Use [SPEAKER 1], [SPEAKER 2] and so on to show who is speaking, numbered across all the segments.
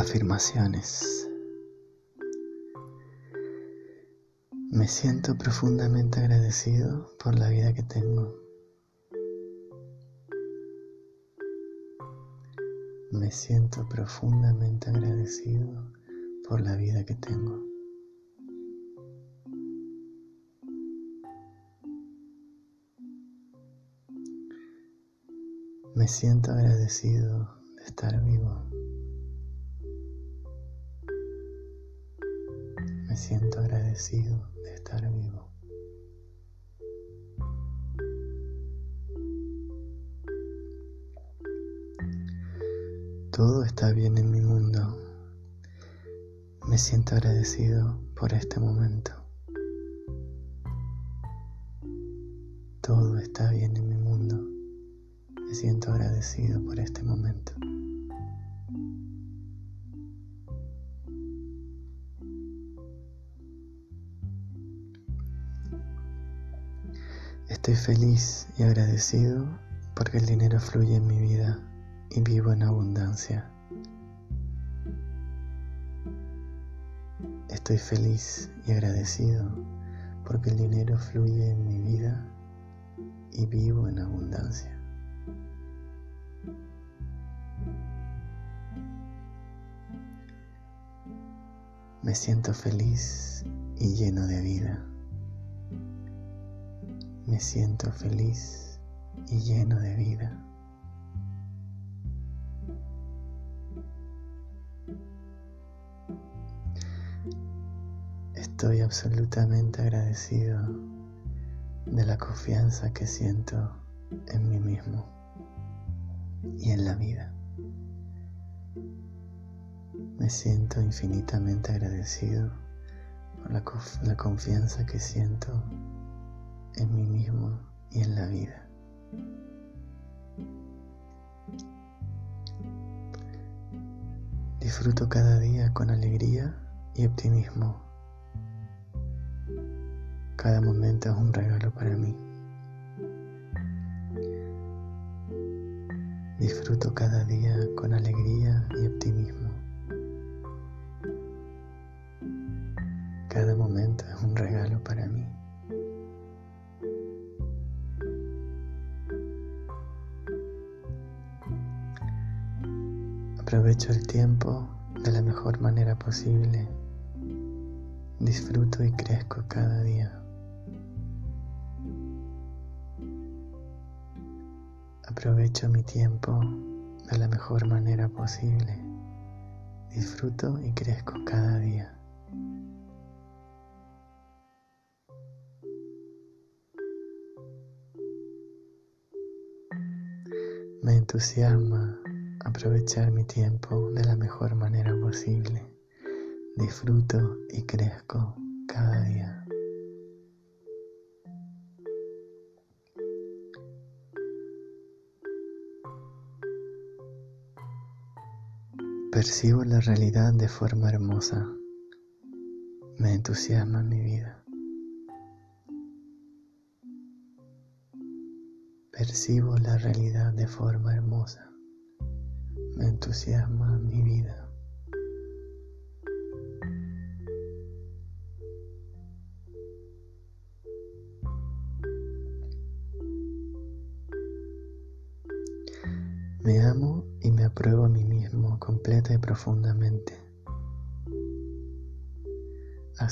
[SPEAKER 1] Afirmaciones. Me siento profundamente agradecido por la vida que tengo. Me siento profundamente agradecido por la vida que tengo. Me siento agradecido de estar vivo. Siento agradecido de estar vivo. Todo está bien en mi mundo. Me siento agradecido por este momento. Todo está bien en mi mundo. Me siento agradecido por este momento. Estoy feliz y agradecido porque el dinero fluye en mi vida y vivo en abundancia. Estoy feliz y agradecido porque el dinero fluye en mi vida y vivo en abundancia. Me siento feliz y lleno de vida. Me siento feliz y lleno de vida. Estoy absolutamente agradecido de la confianza que siento en mí mismo y en la vida. Me siento infinitamente agradecido por la, la confianza que siento en mí mismo y en la vida. Disfruto cada día con alegría y optimismo. Cada momento es un regalo para mí. Disfruto cada día con alegría Disfruto y crezco cada día. Aprovecho mi tiempo de la mejor manera posible. Disfruto y crezco cada día. Me entusiasma aprovechar mi tiempo de la mejor manera posible. Disfruto y crezco cada día. Percibo la realidad de forma hermosa. Me entusiasma mi vida. Percibo la realidad de forma hermosa me entusiasma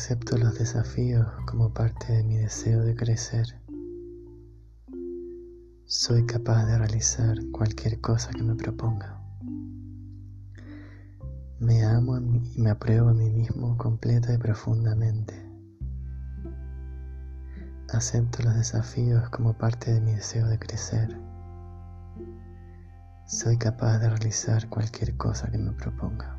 [SPEAKER 1] Acepto los desafíos como parte de mi deseo de crecer. Soy capaz de realizar cualquier cosa que me proponga. Me amo y me apruebo a mí mismo completa y profundamente. Acepto los desafíos como parte de mi deseo de crecer. Soy capaz de realizar cualquier cosa que me proponga.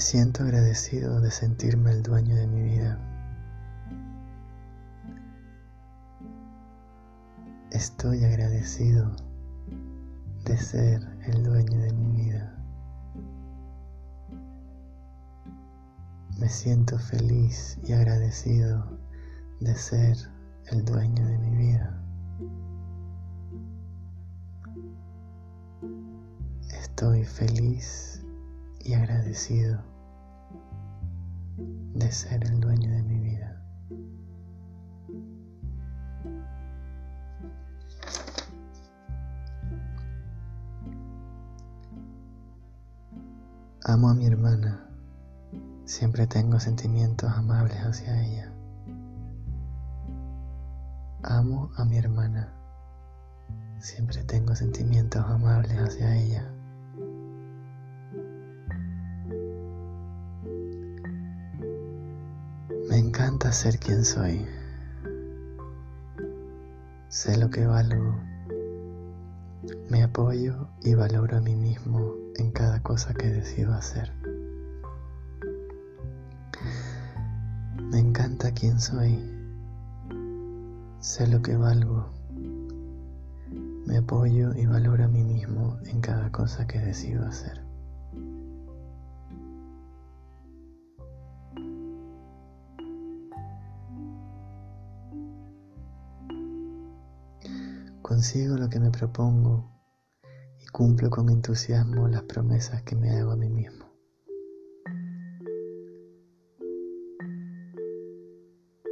[SPEAKER 1] Me siento agradecido de sentirme el dueño de mi vida. Estoy agradecido de ser el dueño de mi vida. Me siento feliz y agradecido de ser el dueño de mi vida. Estoy feliz y agradecido de ser el dueño de mi vida. Amo a mi hermana, siempre tengo sentimientos amables hacia ella. Amo a mi hermana, siempre tengo sentimientos amables hacia ella. Encanta ser quien soy. Sé lo que valgo. Me apoyo y valoro a mí mismo en cada cosa que decido hacer. Me encanta quien soy. Sé lo que valgo. Me apoyo y valoro a mí mismo en cada cosa que decido hacer. Consigo lo que me propongo y cumplo con entusiasmo las promesas que me hago a mí mismo.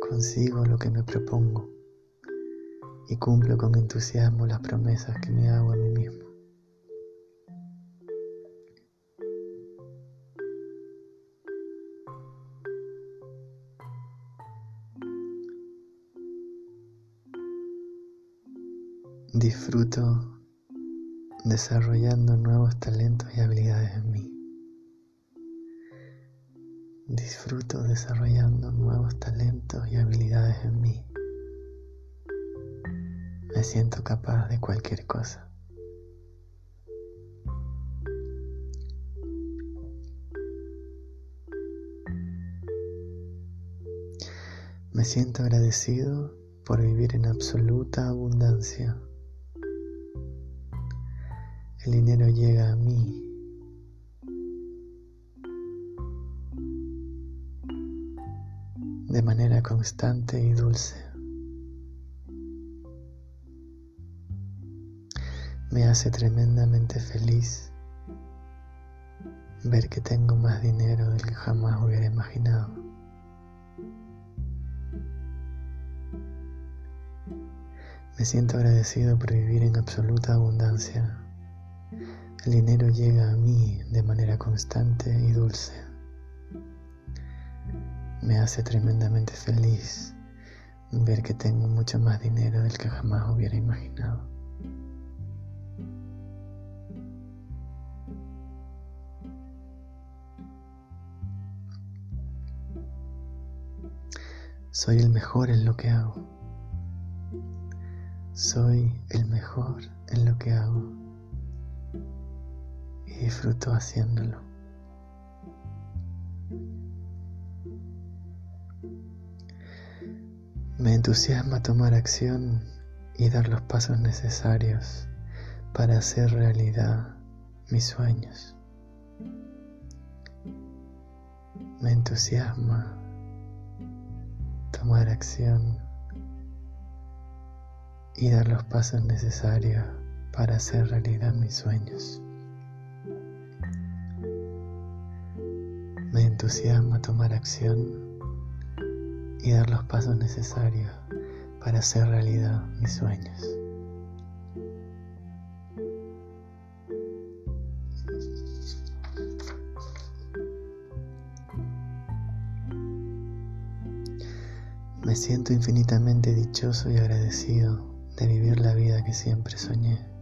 [SPEAKER 1] Consigo lo que me propongo y cumplo con entusiasmo las promesas que me hago a mí mismo. Disfruto desarrollando nuevos talentos y habilidades en mí. Disfruto desarrollando nuevos talentos y habilidades en mí. Me siento capaz de cualquier cosa. Me siento agradecido por vivir en absoluta abundancia el dinero llega a mí. de manera constante y dulce. Me hace tremendamente feliz ver que tengo más dinero del que jamás hubiera imaginado. Me siento agradecido por vivir en absoluta abundancia el dinero llega a mí de manera constante y dulce. Me hace tremendamente feliz ver que tengo mucho más dinero del que jamás hubiera imaginado. Soy el mejor en lo que hago. Soy el mejor en lo que hago disfruto haciéndolo. Me entusiasma tomar acción y dar los pasos necesarios para hacer realidad mis sueños. Me entusiasma tomar acción y dar los pasos necesarios para hacer realidad mis sueños. Me entusiasma tomar acción y dar los pasos necesarios para hacer realidad mis sueños. Me siento infinitamente dichoso y agradecido de vivir la vida que siempre soñé.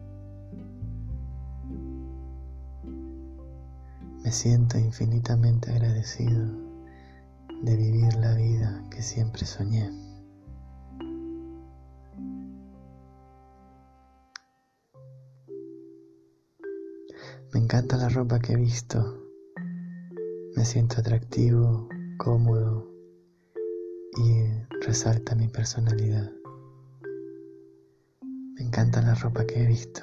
[SPEAKER 1] Me siento infinitamente agradecido de vivir la vida que siempre soñé. Me encanta la ropa que he visto. Me siento atractivo, cómodo y resalta mi personalidad. Me encanta la ropa que he visto.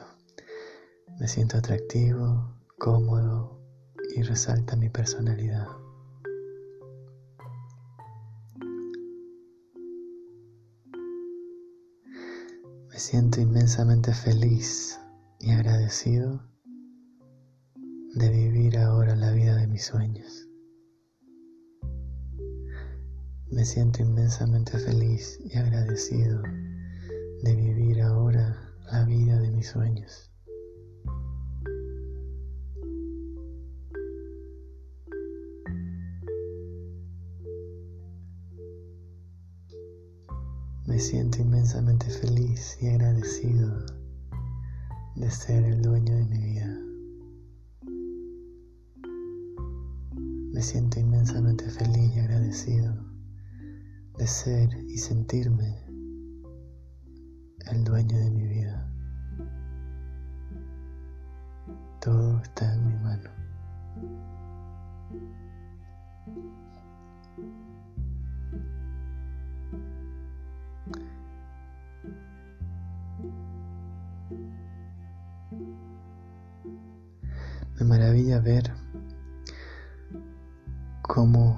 [SPEAKER 1] Me siento atractivo, cómodo y resalta mi personalidad. Me siento inmensamente feliz y agradecido de vivir ahora la vida de mis sueños. Me siento inmensamente feliz y agradecido de vivir ahora la vida de mis sueños. Me siento inmensamente feliz y agradecido de ser el dueño de mi vida. Me siento inmensamente feliz y agradecido de ser y sentirme el dueño de mi vida. Todo está en mi mano. Maravilla ver cómo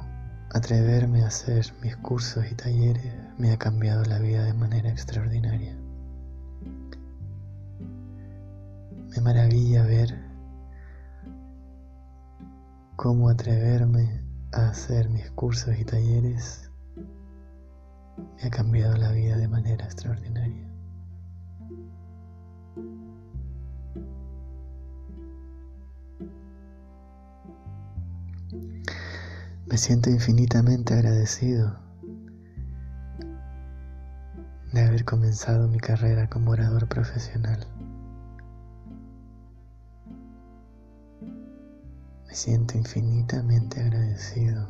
[SPEAKER 1] atreverme a hacer mis cursos y talleres me ha cambiado la vida de manera extraordinaria. Me maravilla ver cómo atreverme a hacer mis cursos y talleres me ha cambiado la vida de manera extraordinaria. Me siento infinitamente agradecido de haber comenzado mi carrera como orador profesional. Me siento infinitamente agradecido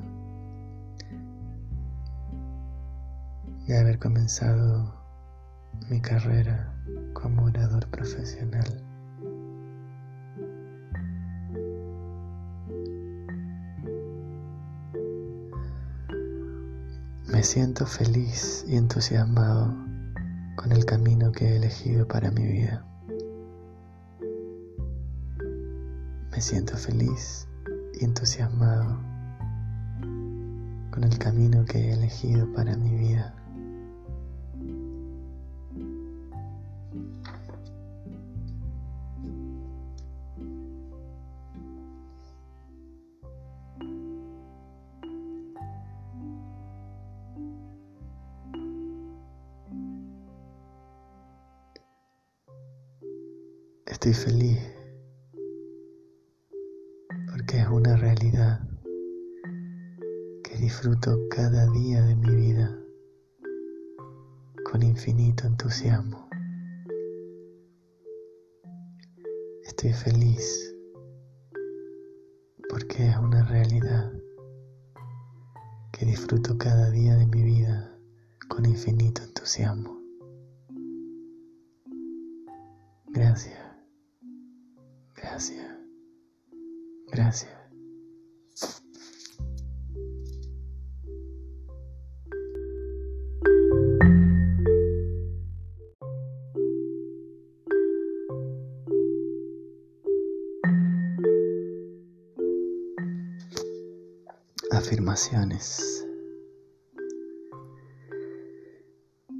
[SPEAKER 1] de haber comenzado mi carrera como orador profesional. Siento feliz y entusiasmado con el camino que he elegido para mi vida. Me siento feliz y entusiasmado con el camino que he elegido para mi vida.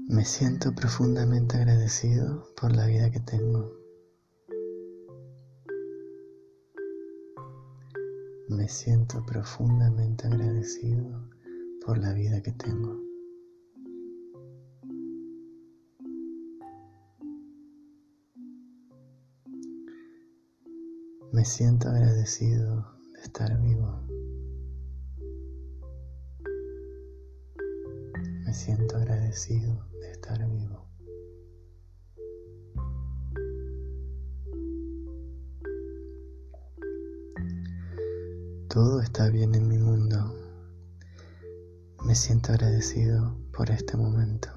[SPEAKER 1] Me siento profundamente agradecido por la vida que tengo. Me siento profundamente agradecido por la vida que tengo. Me siento agradecido de estar vivo. Siento agradecido de estar vivo. Todo está bien en mi mundo. Me siento agradecido por este momento.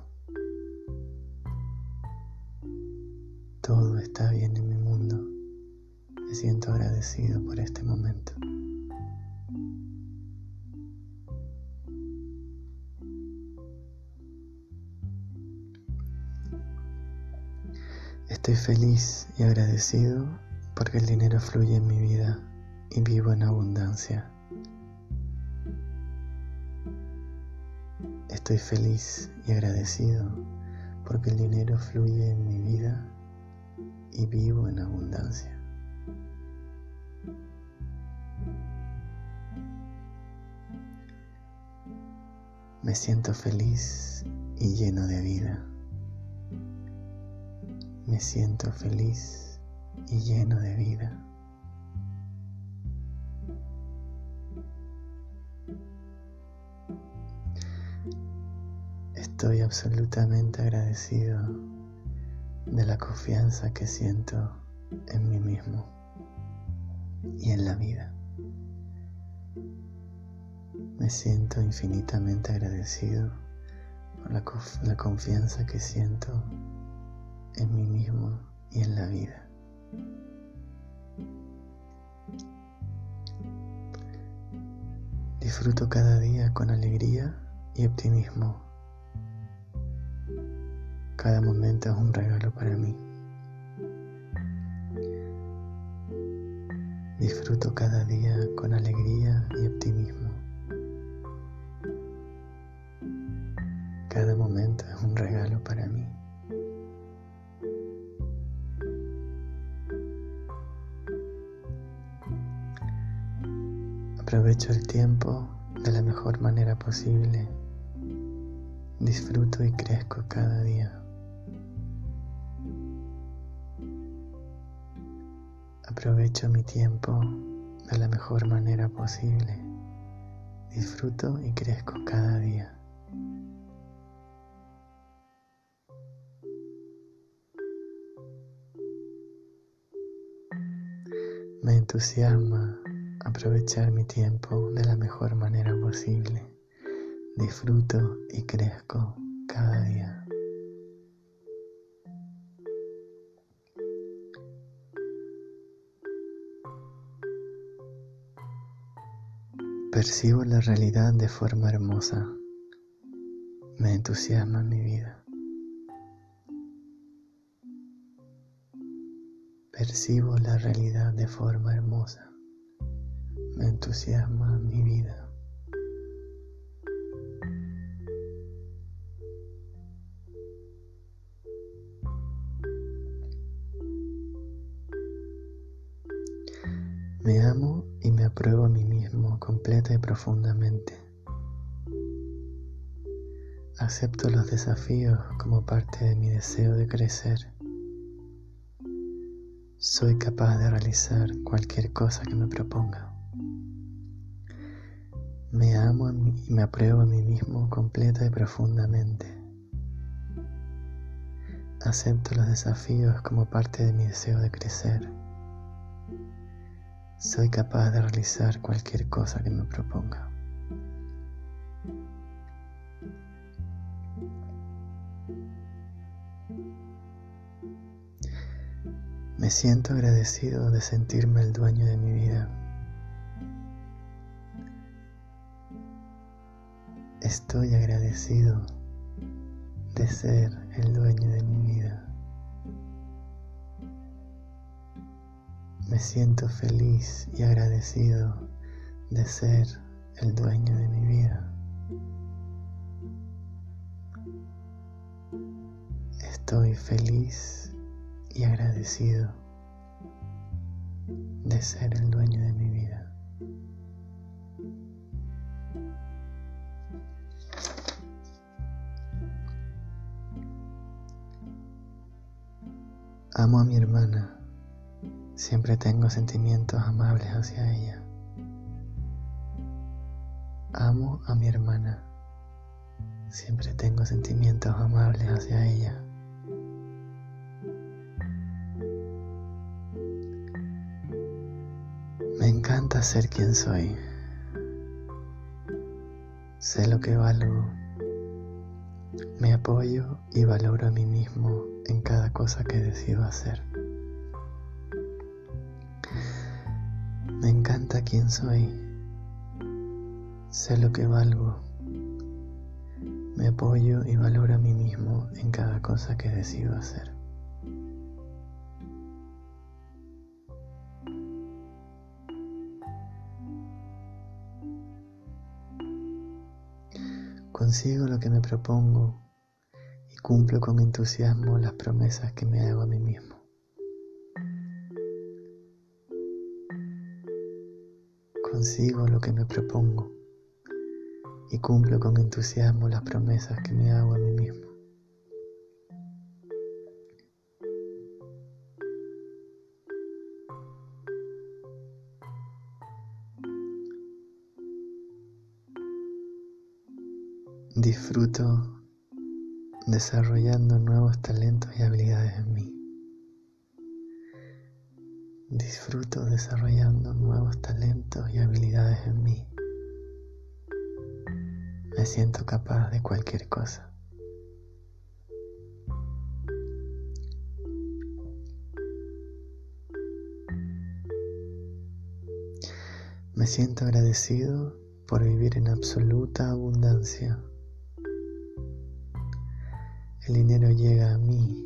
[SPEAKER 1] Todo está bien en mi mundo. Me siento agradecido por este momento. Estoy feliz y agradecido porque el dinero fluye en mi vida y vivo en abundancia. Estoy feliz y agradecido porque el dinero fluye en mi vida y vivo en abundancia. Me siento feliz y lleno de vida. Me siento feliz y lleno de vida. Estoy absolutamente agradecido de la confianza que siento en mí mismo y en la vida. Me siento infinitamente agradecido por la, confianza que siento en mí mismo y en la vida. Disfruto cada día con alegría y optimismo cada momento es un regalo para mí. Disfruto cada día con alegría y optimismo. Aprovecho el tiempo de la mejor manera posible. Disfruto y crezco cada día. Aprovecho mi tiempo de la mejor manera posible. Disfruto y crezco cada día. Me entusiasma aprovechar mi tiempo de la mejor manera posible. Disfruto y crezco cada día. Percibo la realidad de forma hermosa. Me entusiasma mi vida. Percibo la realidad de forma hermosa. Me entusiasma mi vida. Me amo y me apruebo a mí mismo completa y profundamente. Acepto los desafíos como parte de mi deseo de crecer. Soy capaz de realizar cualquier cosa que me proponga. Amo y me apruebo a mí mismo completa y profundamente. Acepto los desafíos como parte de mi deseo de crecer. Soy capaz de realizar cualquier cosa que me proponga. Me siento agradecido de sentirme el dueño de mi vida. Estoy agradecido de ser el dueño de mi vida. Me siento feliz y agradecido de ser el dueño de mi vida. Estoy feliz y agradecido de ser el dueño de mi vida. Amo a mi hermana Siempre tengo sentimientos amables hacia ella. Amo a mi hermana. Siempre tengo sentimientos amables hacia ella. Me encanta ser quien soy. Sé lo que valgo. Me apoyo y valoro a mí mismo en cada cosa que decido hacer. Me encanta quién soy. Sé lo que valgo. Me apoyo y valoro a mí mismo en cada cosa que decido hacer. Consigo lo que me propongo cumplo con entusiasmo las promesas que me hago a mí mismo. Consigo lo que me propongo y cumplo con entusiasmo las promesas que me hago a mí mismo. Disfruto desarrollando nuevos talentos y habilidades en mí. Disfruto desarrollando nuevos talentos y habilidades en mí. Me siento capaz de cualquier cosa. Me siento agradecido por vivir en absoluta abundancia. El dinero llega a mí.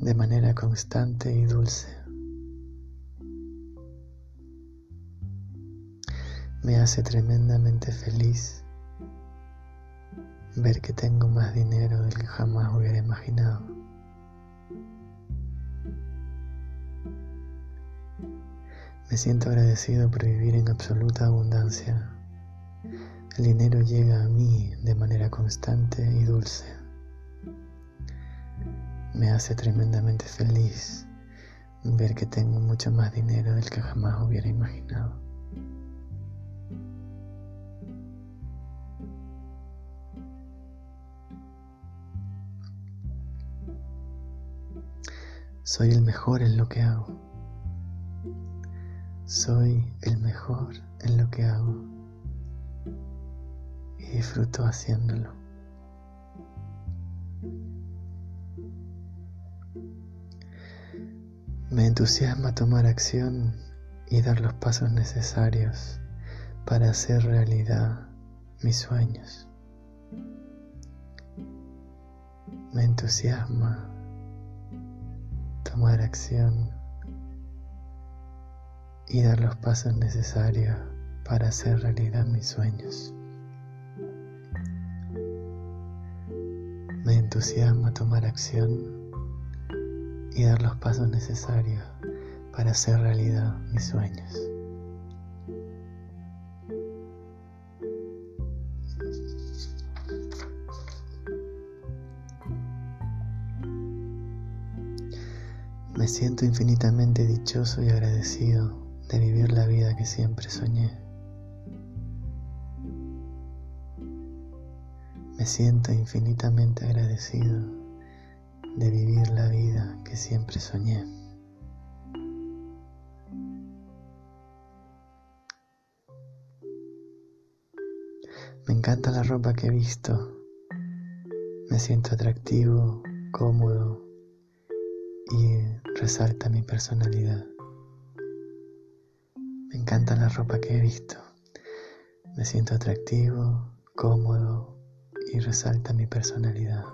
[SPEAKER 1] de manera constante y dulce. Me hace tremendamente feliz ver que tengo más dinero del que jamás hubiera imaginado. Me siento agradecido por vivir en absoluta abundancia. El dinero llega a mí de manera constante y dulce. Me hace tremendamente feliz ver que tengo mucho más dinero del que jamás hubiera imaginado. Soy el mejor en lo que hago. Soy el mejor en lo que hago disfruto haciéndolo. Me entusiasma tomar acción y dar los pasos necesarios para hacer realidad mis sueños. Me entusiasma tomar acción y dar los pasos necesarios para hacer realidad mis sueños. Me entusiasma tomar acción y dar los pasos necesarios para hacer realidad mis sueños. Me siento infinitamente dichoso y agradecido de vivir la vida que siempre soñé. Siento infinitamente agradecido de vivir la vida que siempre soñé. Me encanta la ropa que he visto. Me siento atractivo, cómodo y resalta mi personalidad. Me encanta la ropa que he visto. Me siento atractivo, cómodo y resalta mi personalidad.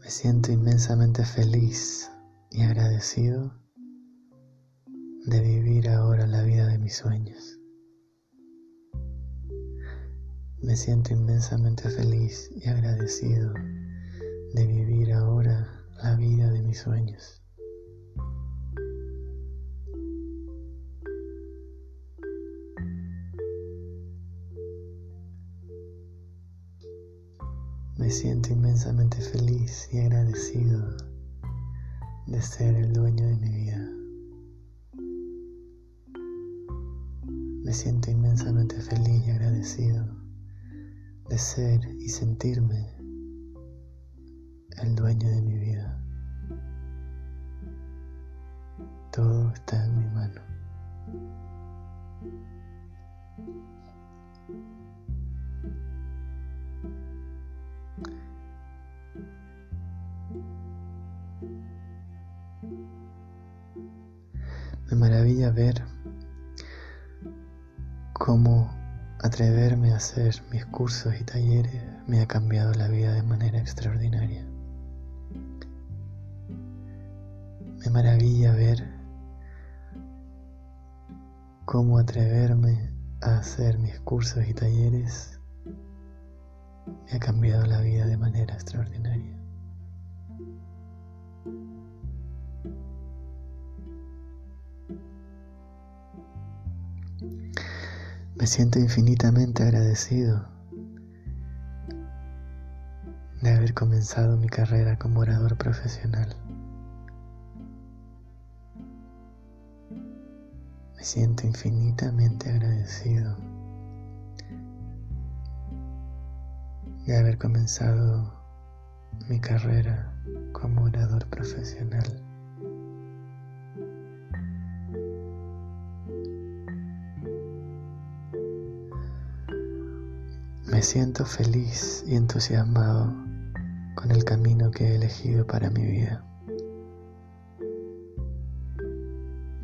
[SPEAKER 1] Me siento inmensamente feliz y agradecido de vivir ahora la vida de mis sueños. Me siento inmensamente feliz y agradecido de vivir ahora la vida de mis sueños. Me siento inmensamente feliz y agradecido de ser el dueño de mi vida. Me siento inmensamente feliz y agradecido de ser y sentirme el dueño de mi vida. Todo está en mi maravilla ver cómo atreverme a hacer mis cursos y talleres me ha cambiado la vida de manera extraordinaria. Me maravilla ver cómo atreverme a hacer mis cursos y talleres me ha cambiado la vida de manera extraordinaria. Me siento infinitamente agradecido de haber comenzado mi carrera como orador profesional. Me siento infinitamente agradecido de haber comenzado mi carrera como orador profesional. Me siento feliz y entusiasmado con el camino que he elegido para mi vida.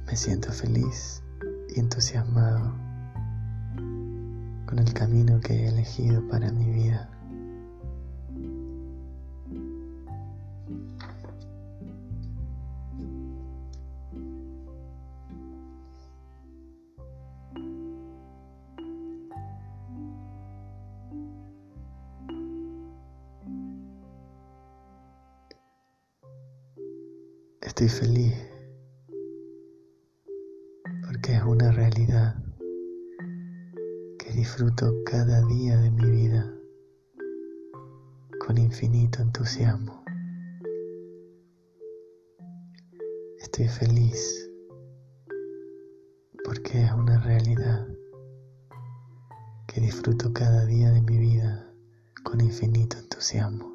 [SPEAKER 1] Me siento feliz y entusiasmado con el camino que he elegido para mi vida. Estoy feliz porque es una realidad que disfruto cada día de mi vida con infinito entusiasmo. Estoy feliz porque es una realidad que disfruto cada día de mi vida con infinito entusiasmo.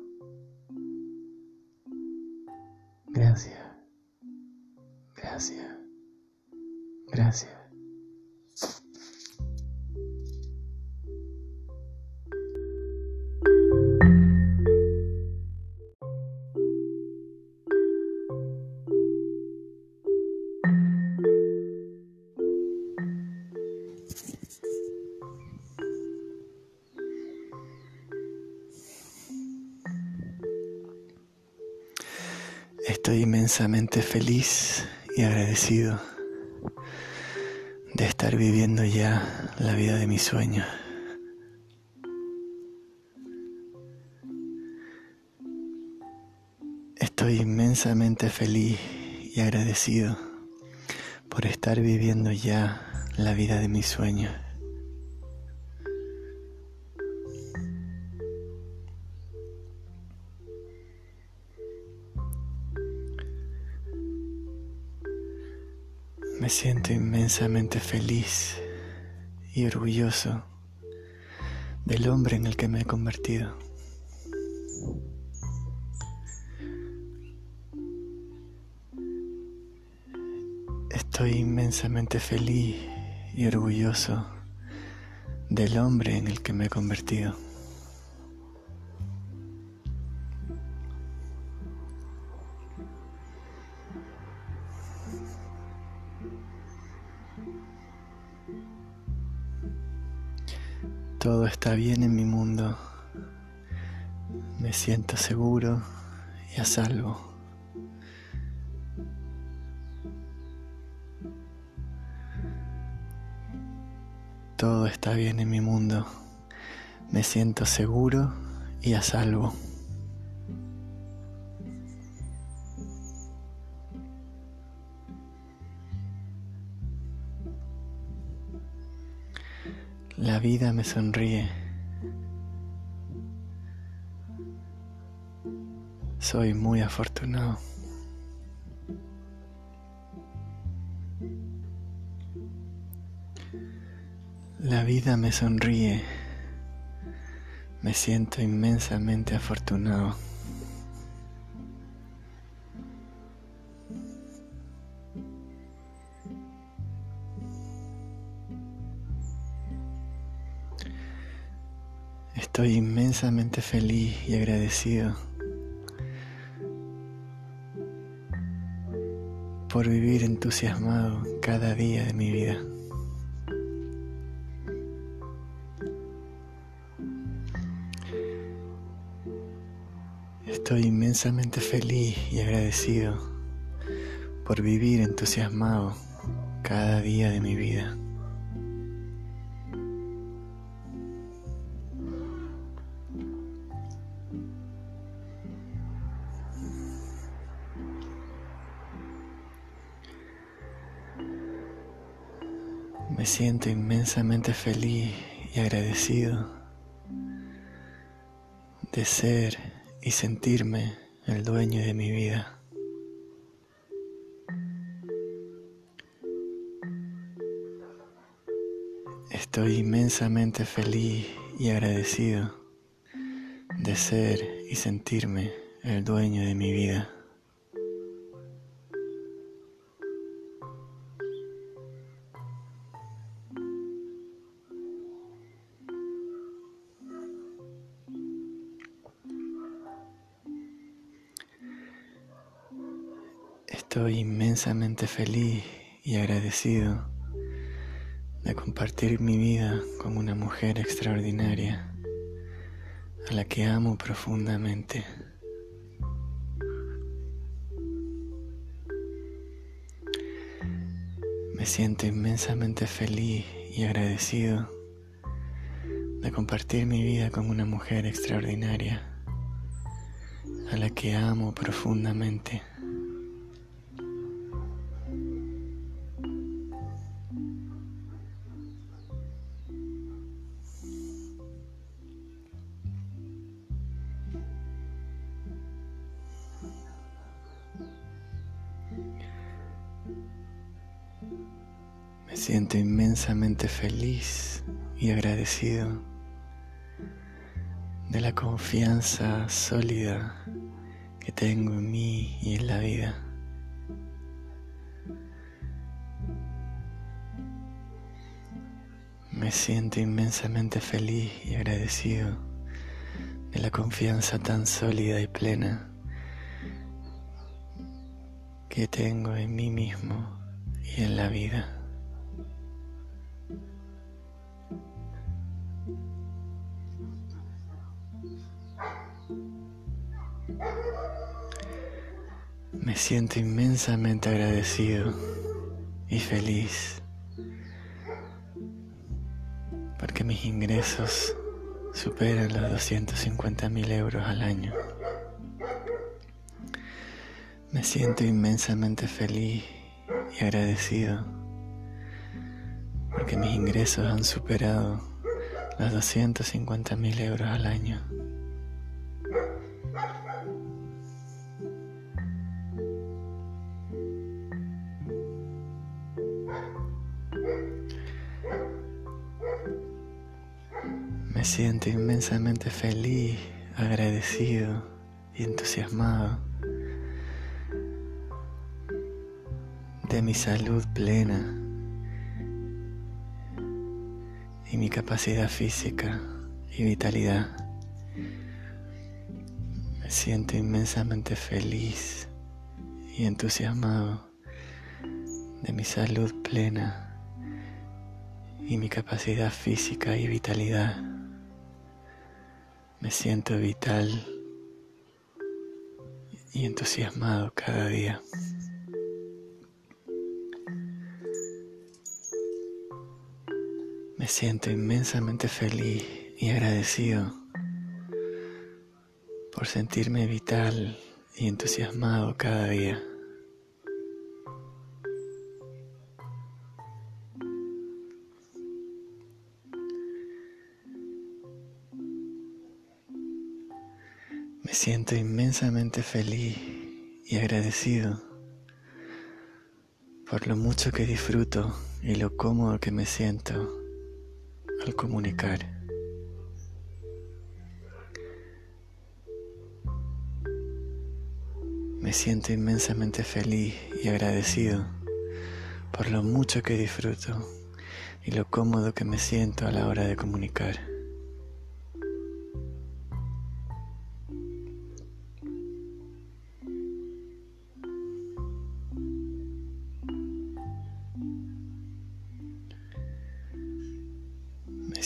[SPEAKER 1] Gracias. Gracias. Gracias. Estoy inmensamente feliz y agradecido de estar viviendo ya la vida de mis sueños. Estoy inmensamente feliz y agradecido por estar viviendo ya la vida de mis sueños. Inmensamente feliz y orgulloso del hombre en el que me he convertido. Estoy inmensamente feliz y orgulloso del hombre en el que me he convertido. Bien en mi mundo. Me siento seguro y a salvo. Todo está bien en mi mundo. Me siento seguro y a salvo. La vida me sonríe. Soy muy afortunado. La vida me sonríe. Me siento inmensamente afortunado. Estoy inmensamente feliz y agradecido por vivir entusiasmado cada día de mi vida. Estoy inmensamente feliz y agradecido por vivir entusiasmado cada día de mi vida. Inmensamente feliz y agradecido de ser y sentirme el dueño de mi vida. Estoy inmensamente feliz y agradecido de ser y sentirme el dueño de mi vida. Estoy inmensamente feliz y agradecido de compartir mi vida con una mujer extraordinaria a la que amo profundamente. Me siento inmensamente feliz y agradecido de compartir mi vida con una mujer extraordinaria a la que amo profundamente. Inmensamente feliz y agradecido de la confianza sólida que tengo en mí y en la vida. Me siento inmensamente feliz y agradecido de la confianza tan sólida y plena que tengo en mí mismo y en la vida. Me siento inmensamente agradecido y feliz porque mis ingresos superan los 250 mil euros al año. Me siento inmensamente feliz y agradecido porque mis ingresos han superado los 250 mil euros al año. Me siento inmensamente feliz, agradecido y entusiasmado de mi salud plena y mi capacidad física y vitalidad. Me siento inmensamente feliz y entusiasmado de mi salud plena y mi capacidad física y vitalidad. Me siento vital y entusiasmado cada día. Me siento inmensamente feliz y agradecido por sentirme vital y entusiasmado cada día. Me siento inmensamente feliz y agradecido por lo mucho que disfruto y lo cómodo que me siento al comunicar. Me siento inmensamente feliz y agradecido por lo mucho que disfruto y lo cómodo que me siento a la hora de comunicar.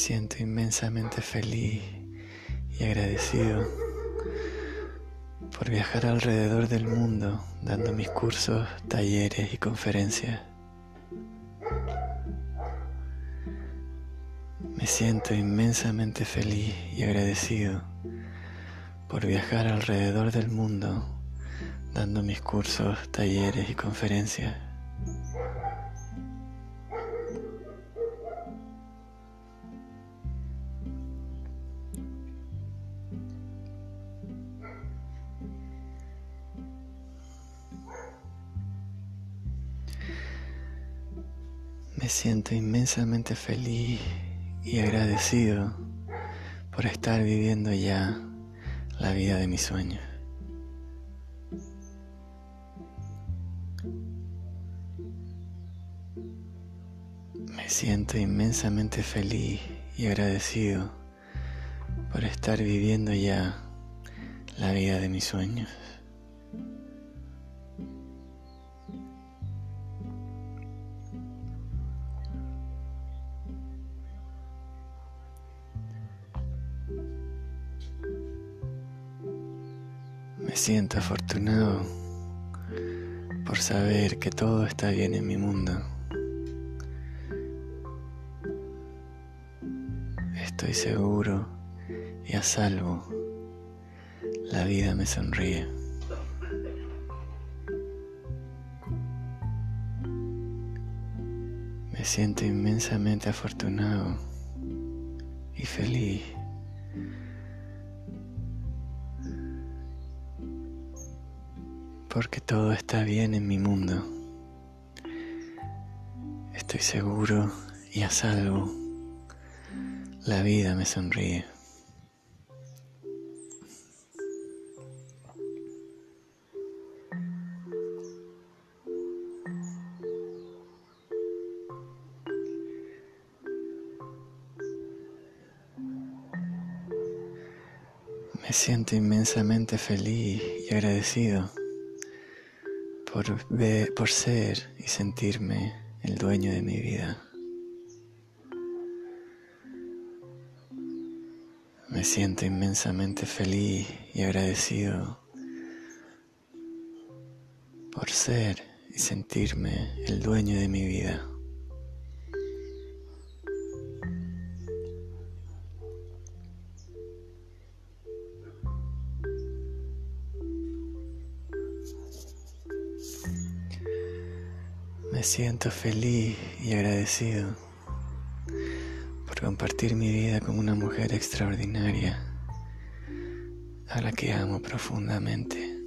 [SPEAKER 1] Siento inmensamente feliz y agradecido por viajar alrededor del mundo dando mis cursos, talleres y conferencias. Me siento inmensamente feliz y agradecido por viajar alrededor del mundo dando mis cursos, talleres y conferencias. Me siento inmensamente feliz y agradecido por estar viviendo ya la vida de mis sueños. Me siento inmensamente feliz y agradecido por estar viviendo ya la vida de mis sueños. Siento afortunado por saber que todo está bien en mi mundo. Estoy seguro y a salvo. La vida me sonríe. Me siento inmensamente afortunado y feliz. Porque todo está bien en mi mundo. Estoy seguro y a salvo. La vida me sonríe. Me siento inmensamente feliz y agradecido por, ser y sentirme el dueño de mi vida. Me siento inmensamente feliz y agradecido por ser y sentirme el dueño de mi vida. Siento feliz y agradecido por compartir mi vida con una mujer extraordinaria a la que amo profundamente.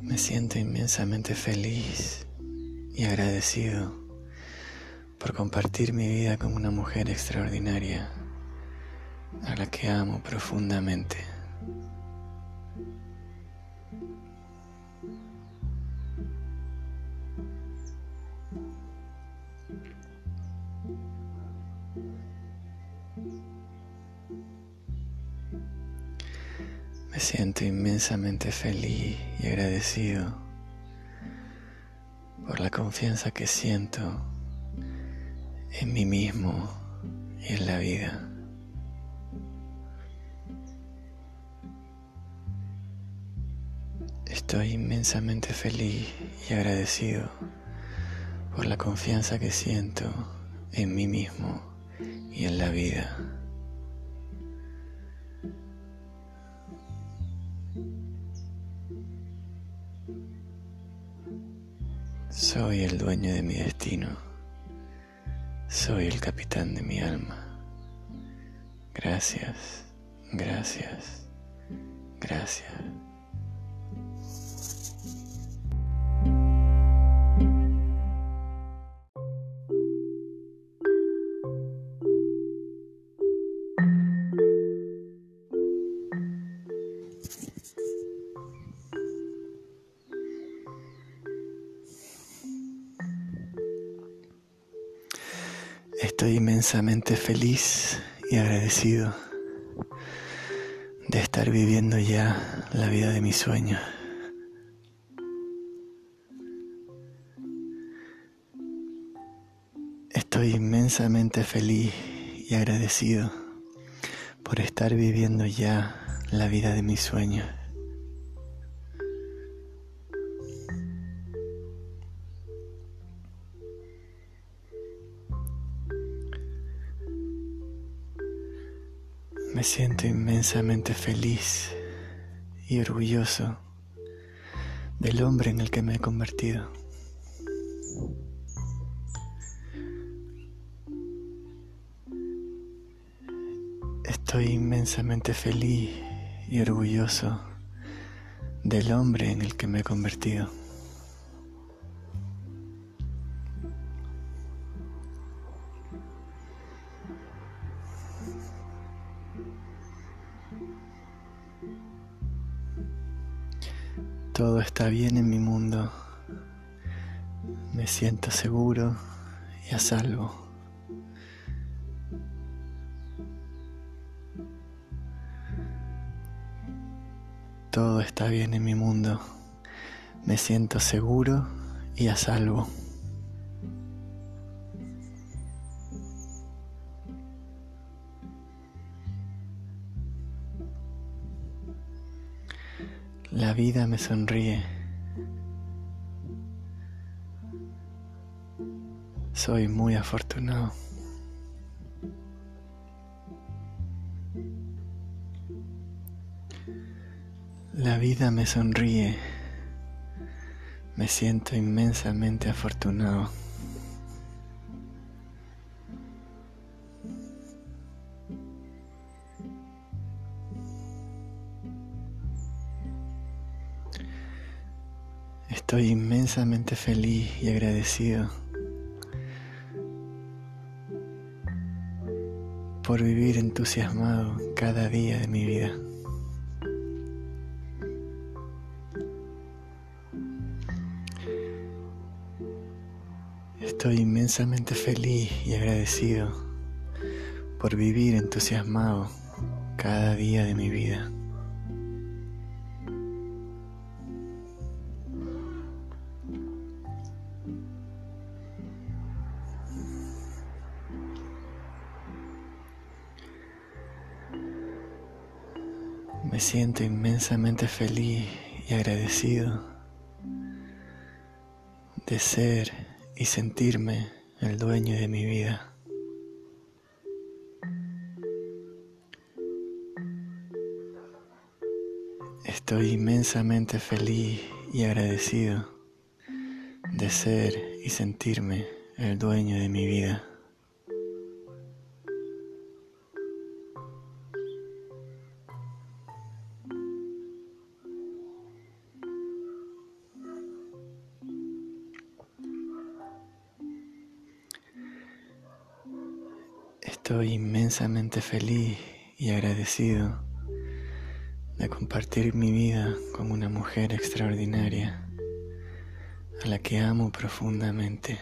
[SPEAKER 1] Me siento inmensamente feliz y agradecido por compartir mi vida con una mujer extraordinaria a la que amo profundamente. Inmensamente feliz y agradecido por la confianza que siento en mí mismo y en la vida. Estoy inmensamente feliz y agradecido por la confianza que siento en mí mismo y en la vida. Soy el dueño de mi destino. Soy el capitán de mi alma. Gracias, gracias, gracias. Inmensamente feliz y agradecido de estar viviendo ya la vida de mis sueños. Estoy inmensamente feliz y agradecido por estar viviendo ya la vida de mis sueños. Siento inmensamente feliz y orgulloso del hombre en el que me he convertido. Estoy inmensamente feliz y orgulloso del hombre en el que me he convertido. Está bien en mi mundo. Me siento seguro y a salvo. Todo está bien en mi mundo. Me siento seguro y a salvo. Me sonríe. Soy muy afortunado. La vida me sonríe. Me siento inmensamente afortunado. Inmensamente feliz y agradecido por vivir entusiasmado cada día de mi vida. Estoy inmensamente feliz y agradecido por vivir entusiasmado cada día de mi vida. Siento inmensamente feliz y agradecido de ser y sentirme el dueño de mi vida. Estoy inmensamente feliz y agradecido de ser y sentirme el dueño de mi vida. Estoy inmensamente feliz y agradecido de compartir mi vida con una mujer extraordinaria a la que amo profundamente.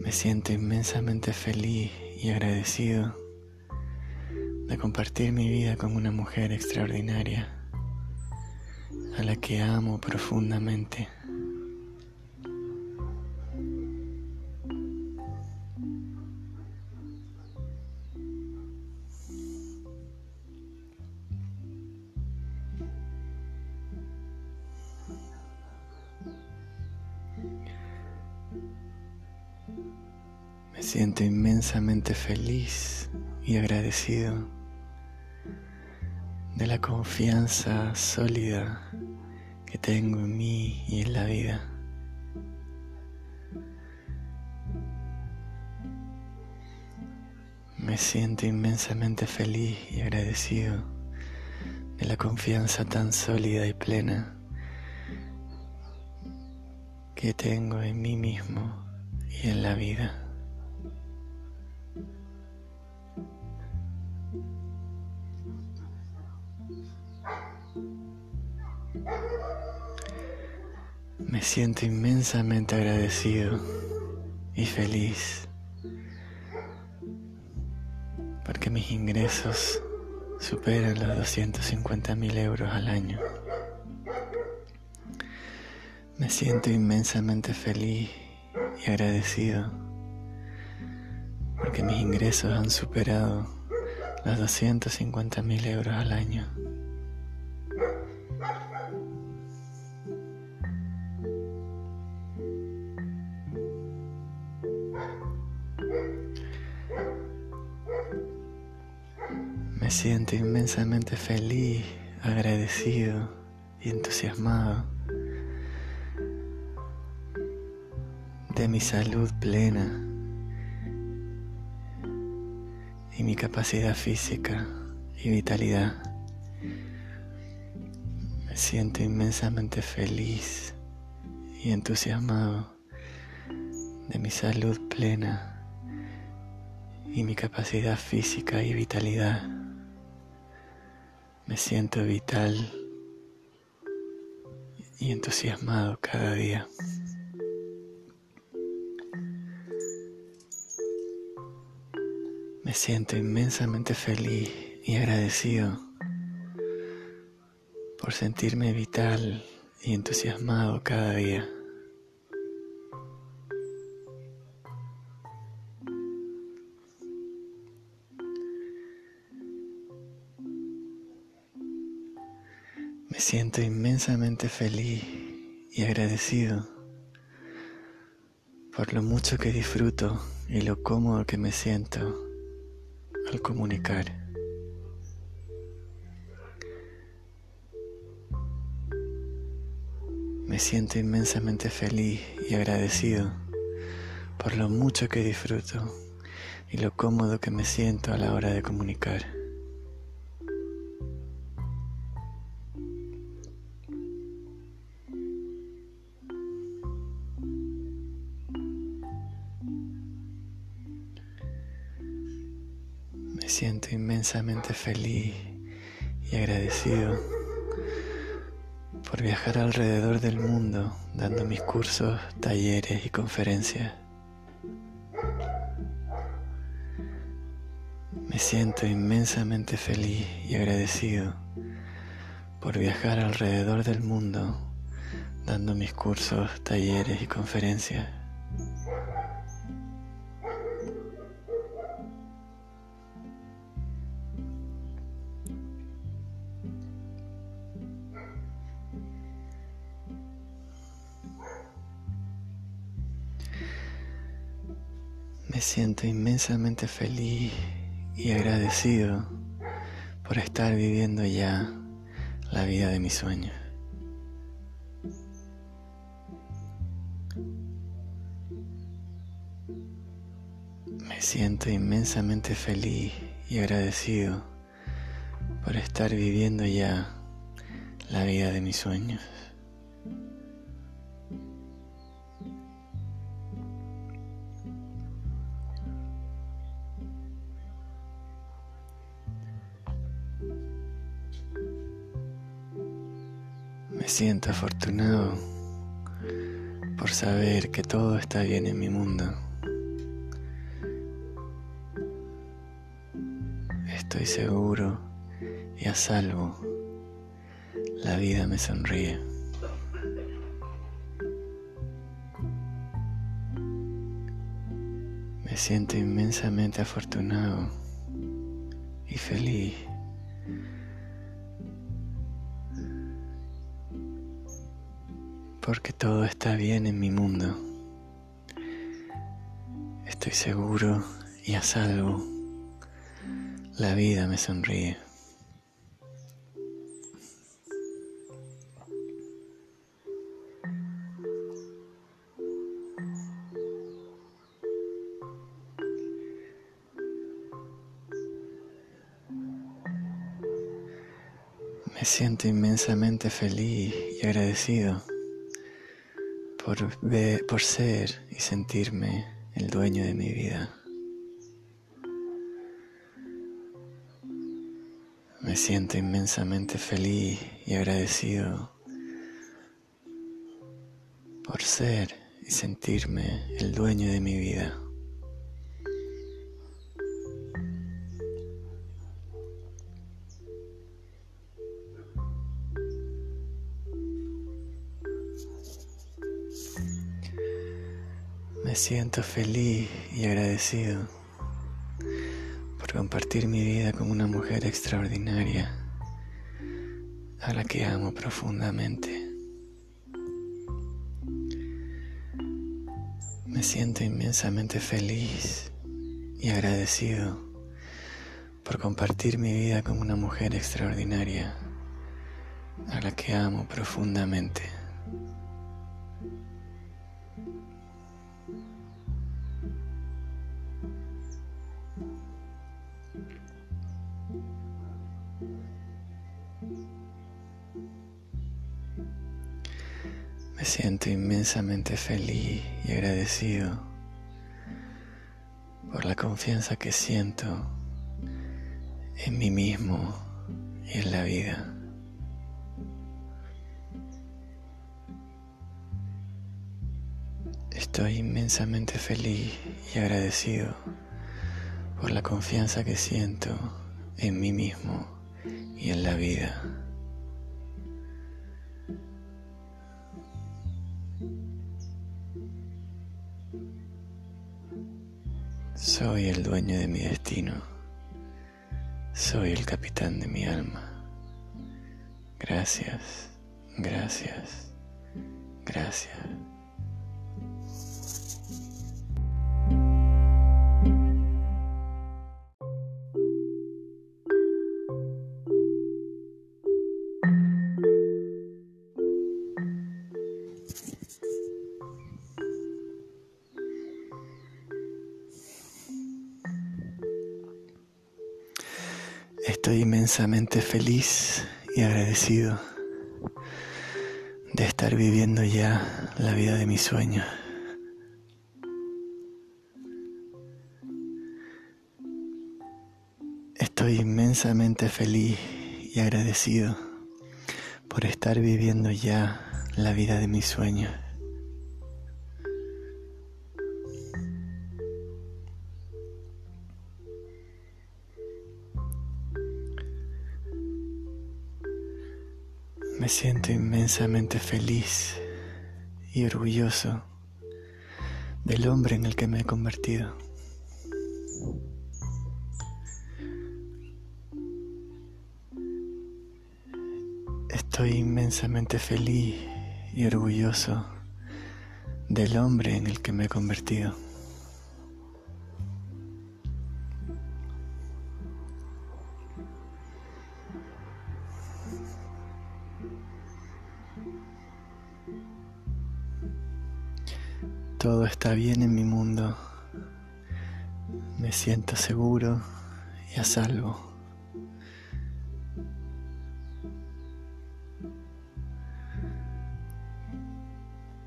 [SPEAKER 1] Me siento inmensamente feliz y agradecido de compartir mi vida con una mujer extraordinaria a la que amo profundamente. Y agradecido de la confianza sólida que tengo en mí y en la vida. Me siento inmensamente feliz y agradecido de la confianza tan sólida y plena que tengo en mí mismo y en la vida. Me siento inmensamente agradecido y feliz porque mis ingresos superan los 250 mil euros al año. Me siento inmensamente feliz y agradecido porque mis ingresos han superado los 250 mil euros al año. Siento inmensamente feliz, agradecido y entusiasmado de mi salud plena y mi capacidad física y vitalidad. Me siento inmensamente feliz y entusiasmado de mi salud plena y mi capacidad física y vitalidad. Me siento vital y entusiasmado cada día. Me siento inmensamente feliz y agradecido por sentirme vital y entusiasmado cada día. Siento inmensamente feliz y agradecido por lo mucho que disfruto y lo cómodo que me siento al comunicar. Me siento inmensamente feliz y agradecido por lo mucho que disfruto y lo cómodo que me siento a la hora de comunicar. Siento inmensamente feliz y agradecido por viajar alrededor del mundo dando mis cursos, talleres y conferencias. Me siento inmensamente feliz y agradecido por viajar alrededor del mundo dando mis cursos, talleres y conferencias. Me siento inmensamente feliz y agradecido por estar viviendo ya la vida de mis sueños. Me siento inmensamente feliz y agradecido por estar viviendo ya la vida de mis sueños. Me siento afortunado por saber que todo está bien en mi mundo. Estoy seguro y a salvo. La vida me sonríe. Me siento inmensamente afortunado y feliz porque todo está bien en mi mundo. Estoy seguro y a salvo. La vida me sonríe. Me siento inmensamente feliz y agradecido por, ser y sentirme el dueño de mi vida. Me siento inmensamente feliz y agradecido por ser y sentirme el dueño de mi vida. Siento feliz y agradecido por compartir mi vida con una mujer extraordinaria a la que amo profundamente. Me siento inmensamente feliz y agradecido por compartir mi vida con una mujer extraordinaria a la que amo profundamente. Inmensamente feliz y agradecido por la confianza que siento en mí mismo y en la vida. Estoy inmensamente feliz y agradecido por la confianza que siento en mí mismo y en la vida. Soy el dueño de mi destino. Soy el capitán de mi alma. Gracias, gracias, gracias. Feliz y agradecido de estar viviendo ya la vida de mi sueño. Estoy inmensamente feliz y agradecido por estar viviendo ya la vida de mi sueño. Me siento inmensamente feliz y orgulloso del hombre en el que me he convertido. Estoy inmensamente feliz y orgulloso del hombre en el que me he convertido. Está bien en mi mundo. Me siento seguro y a salvo.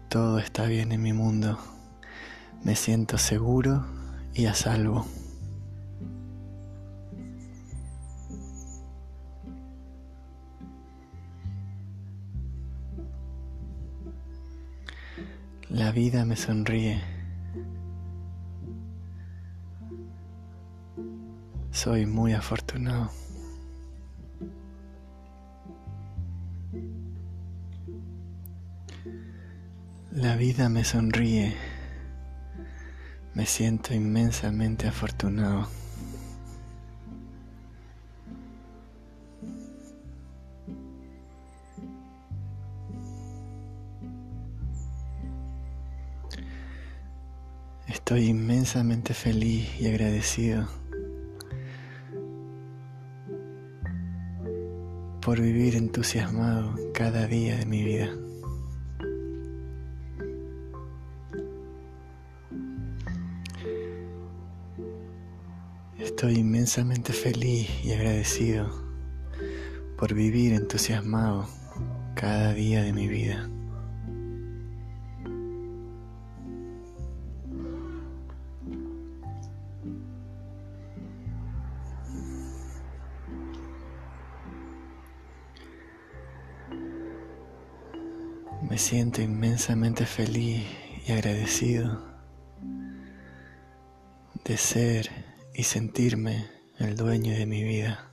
[SPEAKER 1] Todo está bien en mi mundo. Me siento seguro y a salvo. Vida me sonríe. Soy muy afortunado. La vida me sonríe. Me siento inmensamente afortunado. Inmensamente feliz y agradecido por vivir entusiasmado cada día de mi vida. Estoy inmensamente feliz y agradecido por vivir entusiasmado cada día de mi vida. Inmensamente feliz y agradecido de ser y sentirme el dueño de mi vida.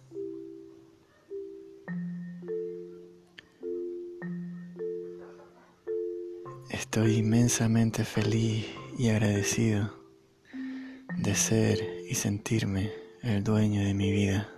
[SPEAKER 1] Estoy inmensamente feliz y agradecido de ser y sentirme el dueño de mi vida.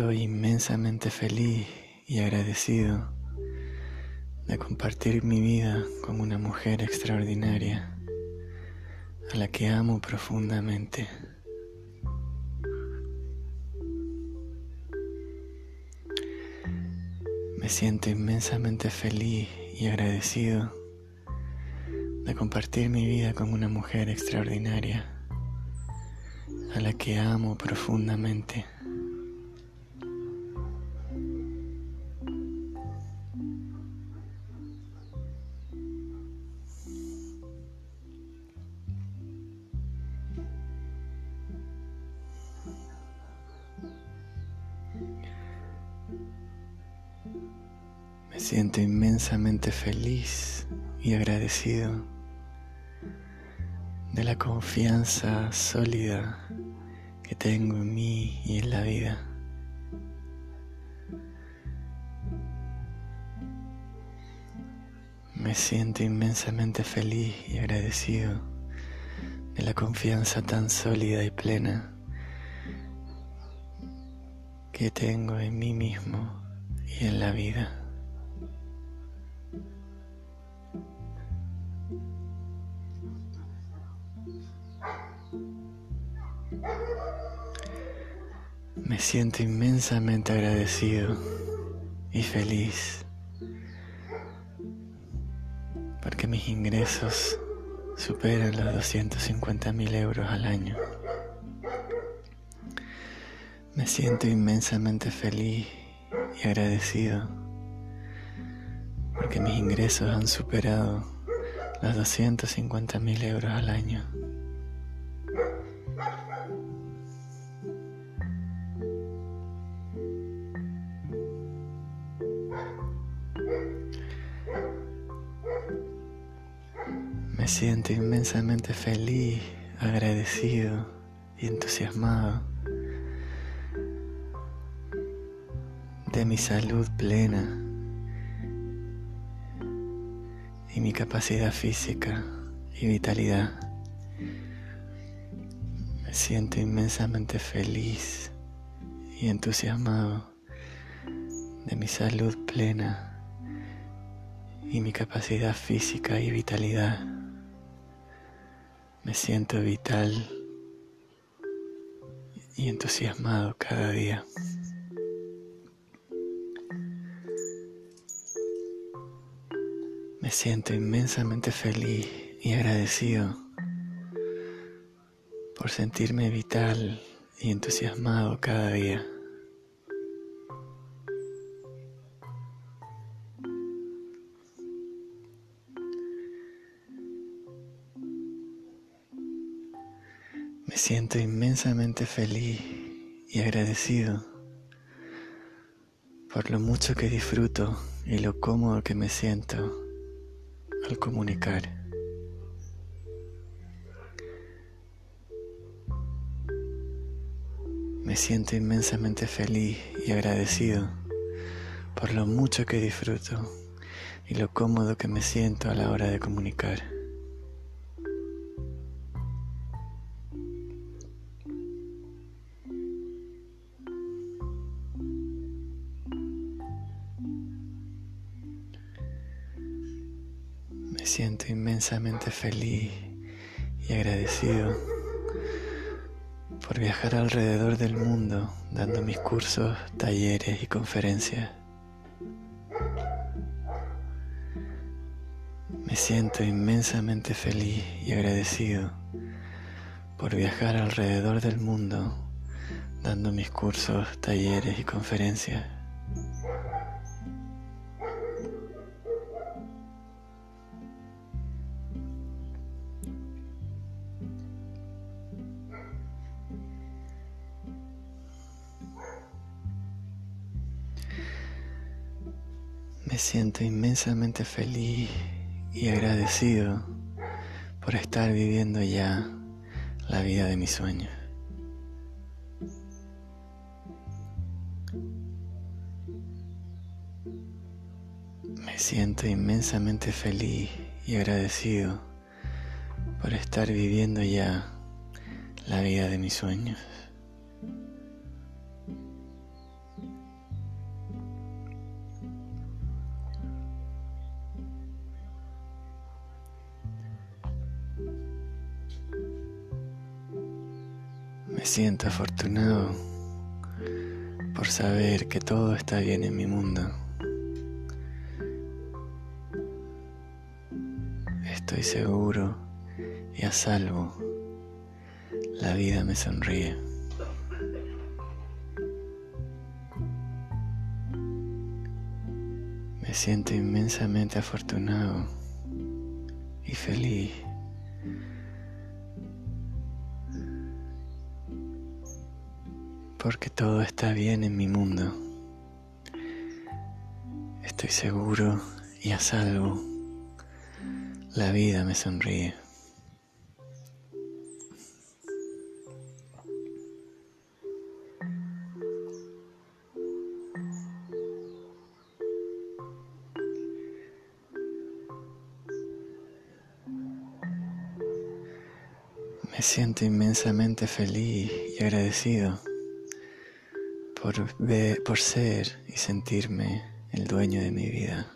[SPEAKER 1] Estoy inmensamente feliz y agradecido de compartir mi vida con una mujer extraordinaria a la que amo profundamente. Me siento inmensamente feliz y agradecido de compartir mi vida con una mujer extraordinaria a la que amo profundamente. Feliz y agradecido de la confianza sólida que tengo en mí y en la vida. Me siento inmensamente feliz y agradecido de la confianza tan sólida y plena que tengo en mí mismo y en la vida. Me siento inmensamente agradecido y feliz porque mis ingresos superan los 250 mil euros al año. Me siento inmensamente feliz y agradecido porque mis ingresos han superado los 250 mil euros al año. Siento inmensamente feliz, agradecido y entusiasmado de mi salud plena y mi capacidad física y vitalidad. Me siento inmensamente feliz y entusiasmado de mi salud plena y mi capacidad física y vitalidad. Me siento vital y entusiasmado cada día. Me siento inmensamente feliz y agradecido por sentirme vital y entusiasmado cada día. Me siento inmensamente feliz y agradecido por lo mucho que disfruto y lo cómodo que me siento al comunicar. Me siento inmensamente feliz y agradecido por lo mucho que disfruto y lo cómodo que me siento a la hora de comunicar. Inmensamente feliz y agradecido por viajar alrededor del mundo dando mis cursos, talleres y conferencias. Me siento inmensamente feliz y agradecido por viajar alrededor del mundo dando mis cursos, talleres y conferencias. Siento inmensamente feliz y agradecido por estar viviendo ya la vida de mis sueños. Me siento inmensamente feliz y agradecido por estar viviendo ya la vida de mis sueños. Siento afortunado por saber que todo está bien en mi mundo. Estoy seguro y a salvo. La vida me sonríe. Me siento inmensamente afortunado y feliz. Porque todo está bien en mi mundo. Estoy seguro y a salvo. La vida me sonríe. Me siento inmensamente feliz y agradecido por, por ser y sentirme el dueño de mi vida.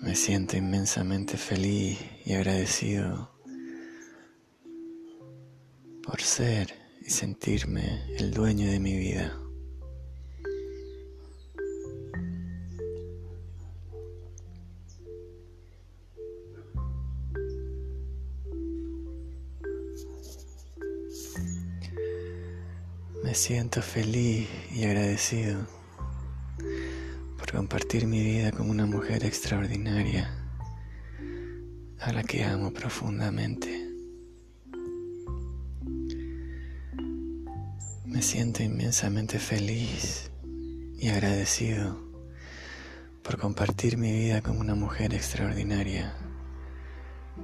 [SPEAKER 1] Me siento inmensamente feliz y agradecido por ser y sentirme el dueño de mi vida. Me siento feliz y agradecido por compartir mi vida con una mujer extraordinaria a la que amo profundamente. Me siento inmensamente feliz y agradecido por compartir mi vida con una mujer extraordinaria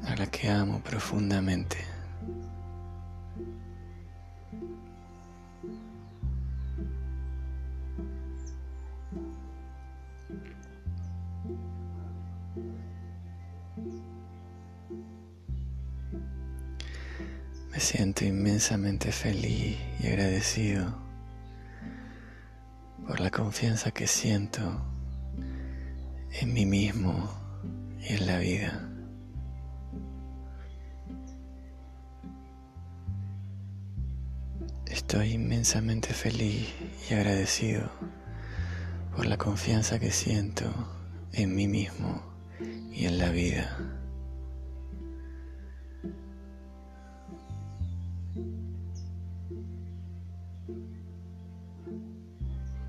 [SPEAKER 1] a la que amo profundamente. Siento inmensamente feliz y agradecido por la confianza que siento en mí mismo y en la vida. Estoy inmensamente feliz y agradecido por la confianza que siento en mí mismo y en la vida.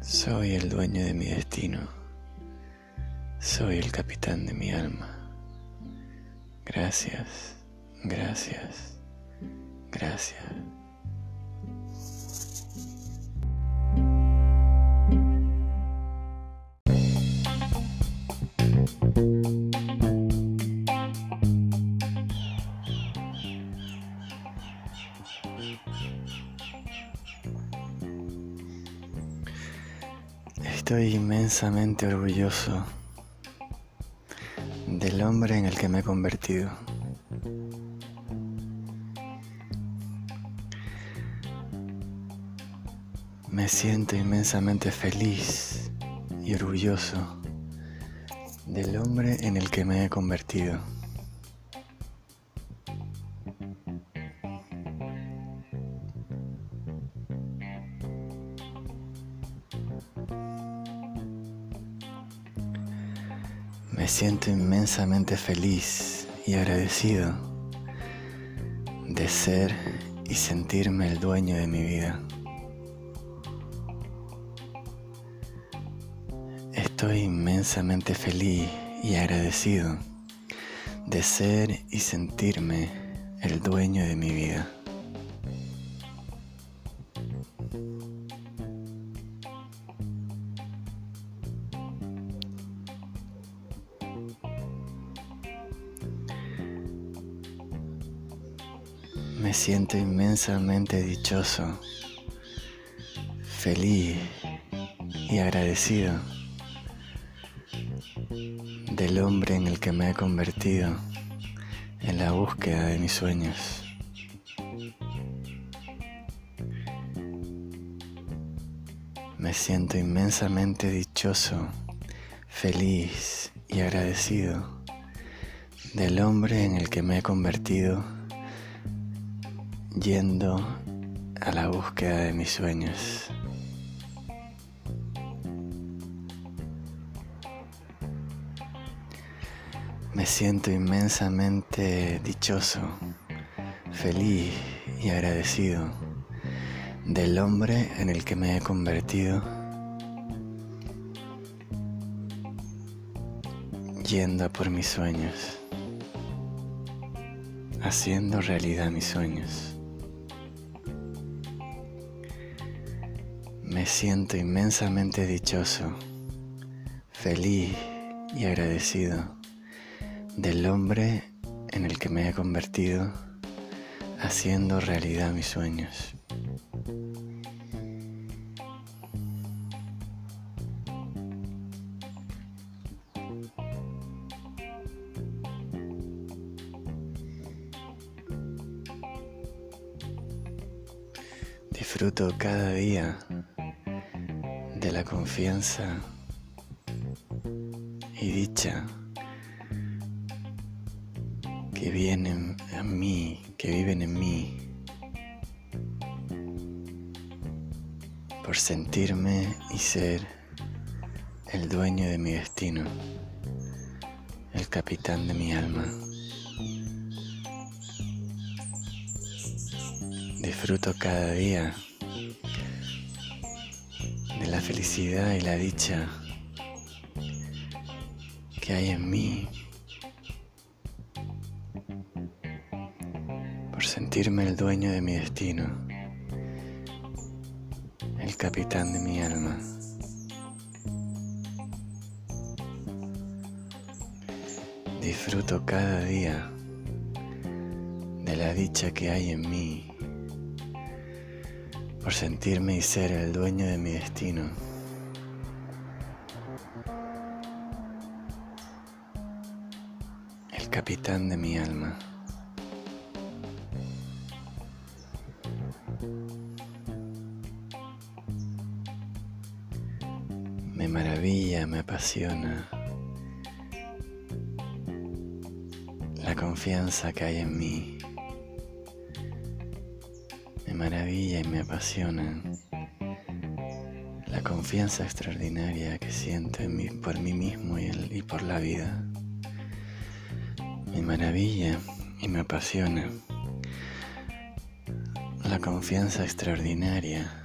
[SPEAKER 1] Soy el dueño de mi destino. Soy el capitán de mi alma. Gracias, gracias, gracias. Estoy inmensamente orgulloso del hombre en el que me he convertido. Me siento inmensamente feliz y orgulloso del hombre en el que me he convertido. Siento inmensamente feliz y agradecido de ser y sentirme el dueño de mi vida. Estoy inmensamente feliz y agradecido de ser y sentirme el dueño de mi vida. Siento inmensamente dichoso, feliz y agradecido del hombre en el que me he convertido en la búsqueda de mis sueños. Me siento inmensamente dichoso, feliz y agradecido del hombre en el que me he convertido yendo a la búsqueda de mis sueños. Me siento inmensamente dichoso, feliz y agradecido del hombre en el que me he convertido yendo por mis sueños, haciendo realidad mis sueños. Me siento inmensamente dichoso, feliz y agradecido del hombre en el que me he convertido haciendo realidad mis sueños. Disfruto cada día la confianza y dicha que vienen a mí, que viven en mí, por sentirme y ser el dueño de mi destino, el capitán de mi alma. Disfruto cada día la felicidad y la dicha que hay en mí sentirme el dueño de mi destino, el capitán de mi alma. Disfruto cada día de la dicha que hay en mí por sentirme y ser el dueño de mi destino. El capitán de mi alma. Me maravilla, me apasiona la confianza que hay en mí. Y me apasiona la confianza extraordinaria que siento por mí mismo y por la vida. Me maravilla y me apasiona la confianza extraordinaria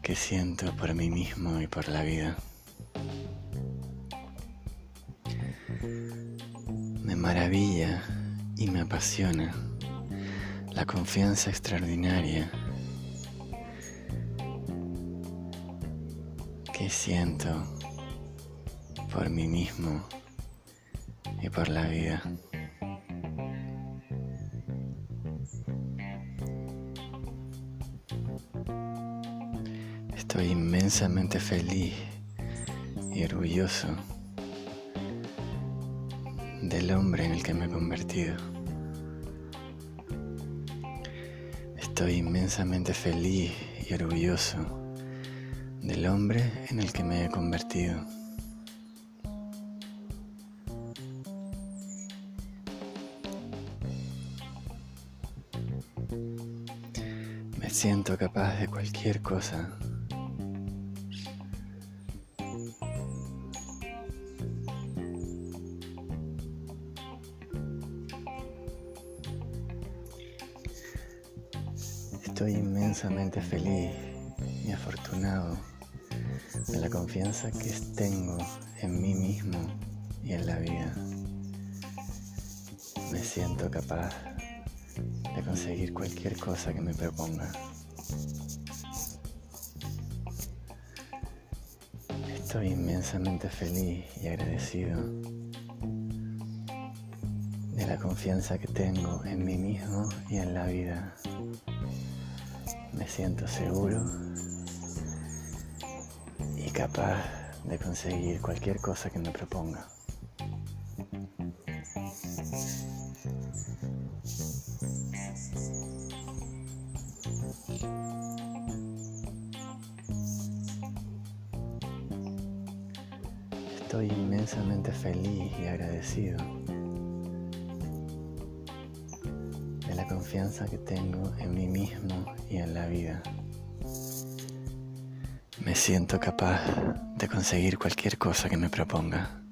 [SPEAKER 1] que siento por mí mismo y por la vida. Me maravilla y me apasiona la confianza extraordinaria que siento por mí mismo y por la vida. Estoy inmensamente feliz y orgulloso del hombre en el que me he convertido. Estoy inmensamente feliz y orgulloso del hombre en el que me he convertido. Me siento capaz de cualquier cosa inmensamente feliz y afortunado de la confianza que tengo en mí mismo y en la vida. Me siento capaz de conseguir cualquier cosa que me proponga. Estoy inmensamente feliz y agradecido de la confianza que tengo en mí mismo y en la vida. Me siento seguro y capaz de conseguir cualquier cosa que me proponga. Conseguir cualquier cosa que me proponga.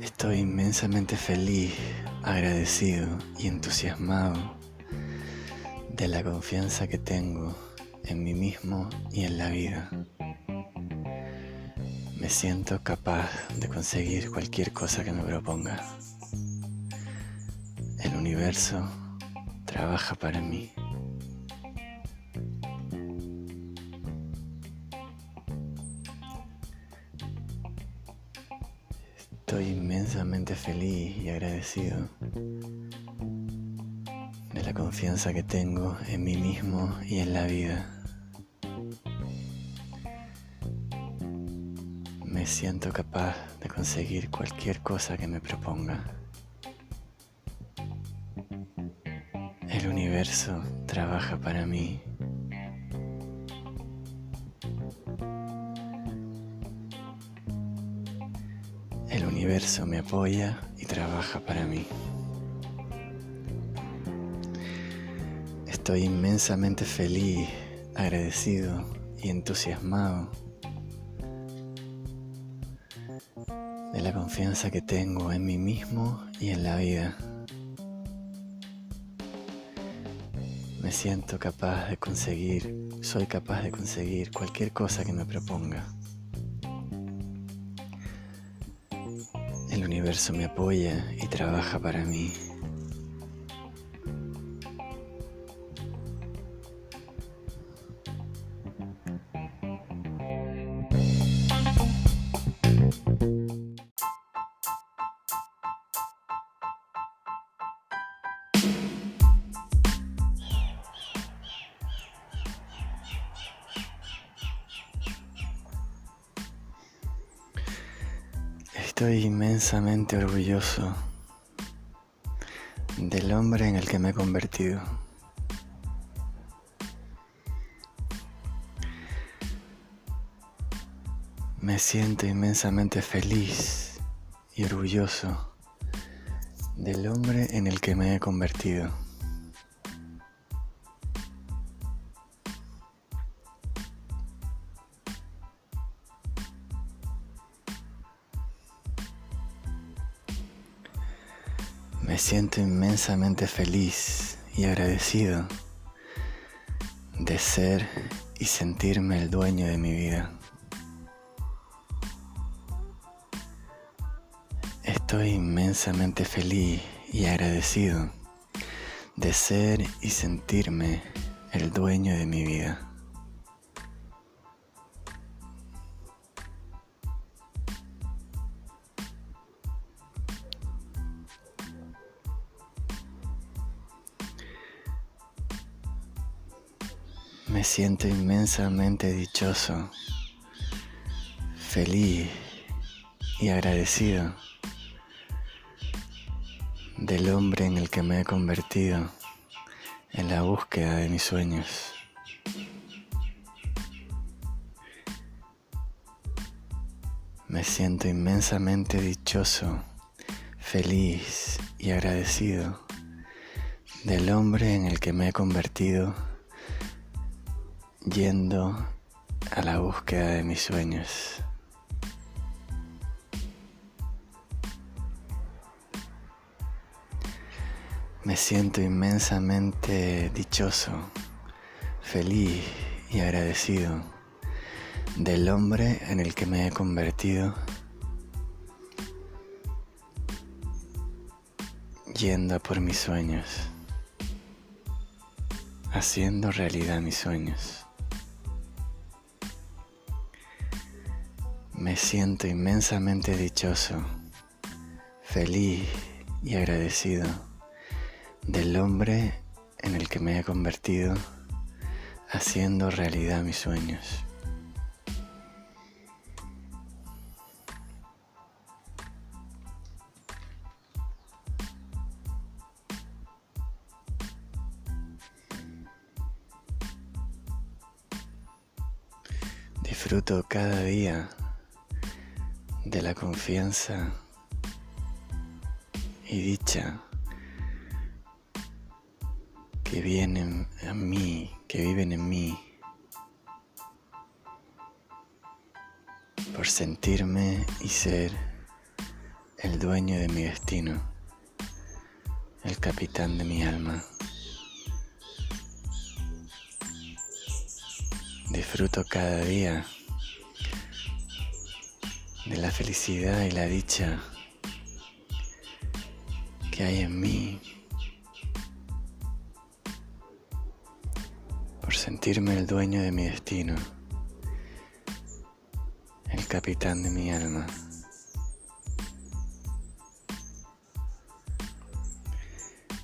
[SPEAKER 1] Estoy inmensamente feliz, agradecido y entusiasmado de la confianza que tengo en mí mismo y en la vida. Me siento capaz de conseguir cualquier cosa que me proponga. El universo trabaja para mí. Estoy inmensamente feliz y agradecido de la confianza que tengo en mí mismo y en la vida. Siento capaz de conseguir cualquier cosa que me proponga. El universo trabaja para mí. El universo me apoya y trabaja para mí. Estoy inmensamente feliz, agradecido y entusiasmado confianza que tengo en mí mismo y en la vida. Me siento capaz de conseguir, soy capaz de conseguir cualquier cosa que me proponga. El universo me apoya y trabaja para mí. Inmensamente orgulloso del hombre en el que me he convertido. Me siento inmensamente feliz y orgulloso del hombre en el que me he convertido. Siento inmensamente feliz y agradecido de ser y sentirme el dueño de mi vida. Estoy inmensamente feliz y agradecido de ser y sentirme el dueño de mi vida. Siento inmensamente dichoso, feliz y agradecido del hombre en el que me he convertido en la búsqueda de mis sueños. Me siento inmensamente dichoso, feliz y agradecido del hombre en el que me he convertido yendo a la búsqueda de mis sueños. Me siento inmensamente dichoso, feliz y agradecido del hombre en el que me he convertido yendo por mis sueños. haciendo realidad mis sueños. Me siento inmensamente dichoso, feliz y agradecido del hombre en el que me he convertido haciendo realidad mis sueños. Disfruto cada día de la confianza y dicha que vienen a mí, que viven en mí, por sentirme y ser el dueño de mi destino, el capitán de mi alma. Disfruto cada día de la felicidad y la dicha que hay en mí por sentirme el dueño de mi destino, el capitán de mi alma.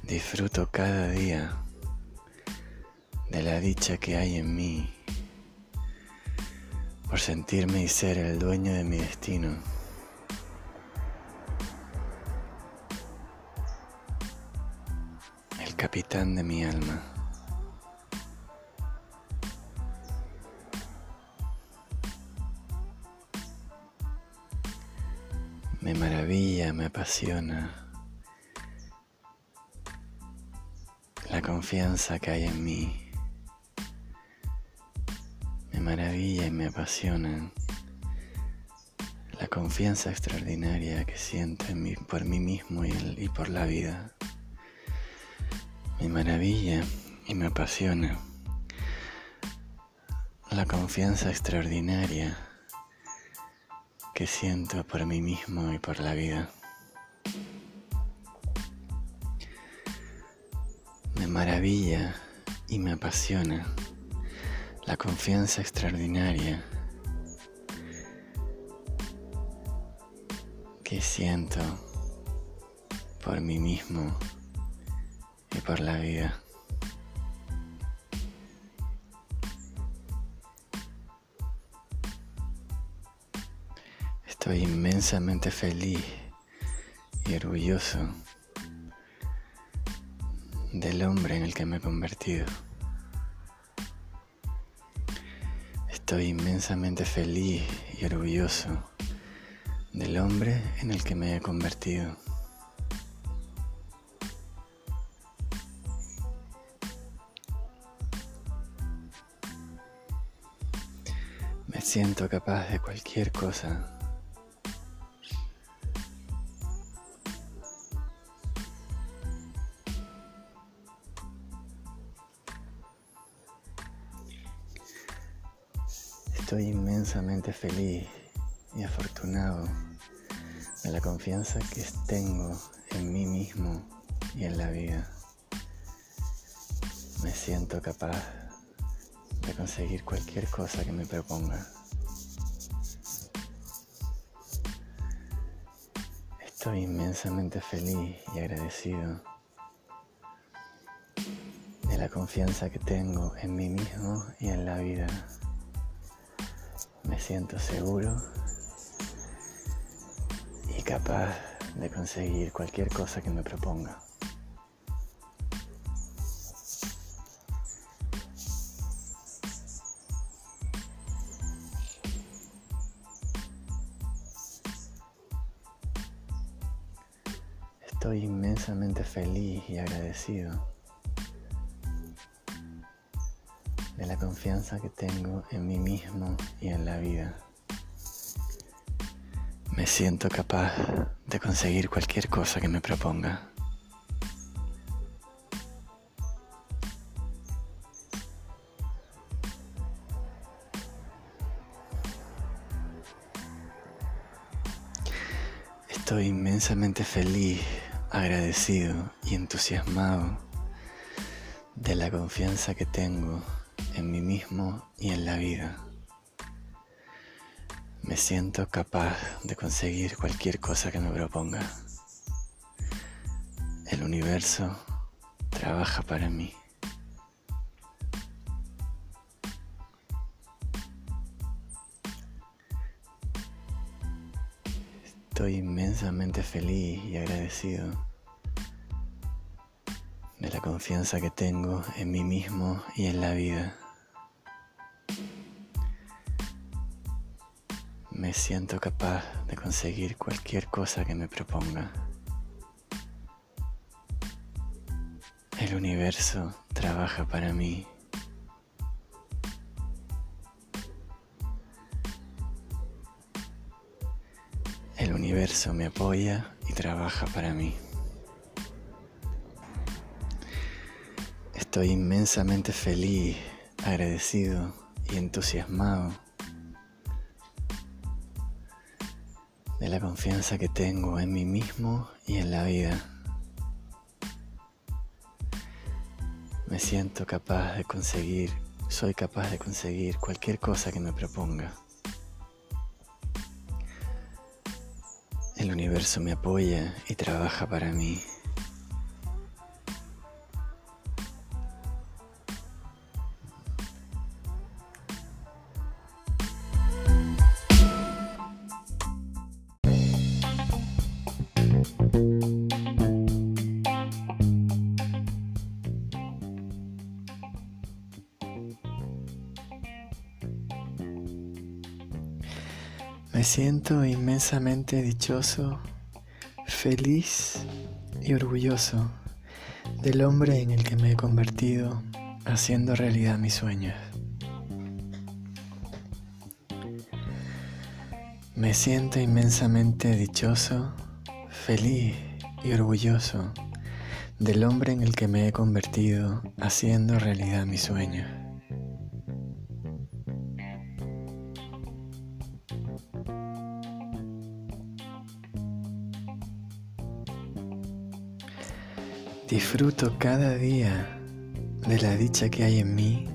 [SPEAKER 1] Disfruto cada día de la dicha que hay en mí por sentirme y ser el dueño de mi destino. El capitán de mi alma. Me maravilla, me apasiona la confianza que hay en mí me apasiona la confianza extraordinaria que siento por mí mismo y por la vida. Me maravilla y me apasiona la confianza extraordinaria que siento por mí mismo y por la vida. Me maravilla y me apasiona la confianza extraordinaria que siento por mí mismo y por la vida. Estoy inmensamente feliz y orgulloso del hombre en el que me he convertido. Estoy inmensamente feliz y orgulloso del hombre en el que me he convertido. Me siento capaz de cualquier cosa Estoy inmensamente feliz y afortunado de la confianza que tengo en mí mismo y en la vida. Me siento capaz de conseguir cualquier cosa que me proponga. Estoy inmensamente feliz y agradecido de la confianza que tengo en mí mismo y en la vida. Me siento seguro y capaz de conseguir cualquier cosa que me proponga. Estoy inmensamente feliz y agradecido confianza que tengo en mí mismo y en la vida. Me siento capaz de conseguir cualquier cosa que me proponga. Estoy inmensamente feliz, agradecido y entusiasmado de la confianza que tengo en mí mismo y en la vida. Me siento capaz de conseguir cualquier cosa que me proponga. El universo trabaja para mí. Estoy inmensamente feliz y agradecido de la confianza que tengo en mí mismo y en la vida. Siento capaz de conseguir cualquier cosa que me proponga. El universo trabaja para mí. El universo me apoya y trabaja para mí. Estoy inmensamente feliz, agradecido y entusiasmado la confianza que tengo en mí mismo y en la vida. Me siento capaz de conseguir, soy capaz de conseguir cualquier cosa que me proponga. El universo me apoya y trabaja para mí. Inmensamente dichoso, feliz y orgulloso del hombre en el que me he convertido haciendo realidad mis sueños. Me siento inmensamente dichoso, feliz y orgulloso del hombre en el que me he convertido haciendo realidad mis sueños. Disfruto cada día de la dicha que hay en mí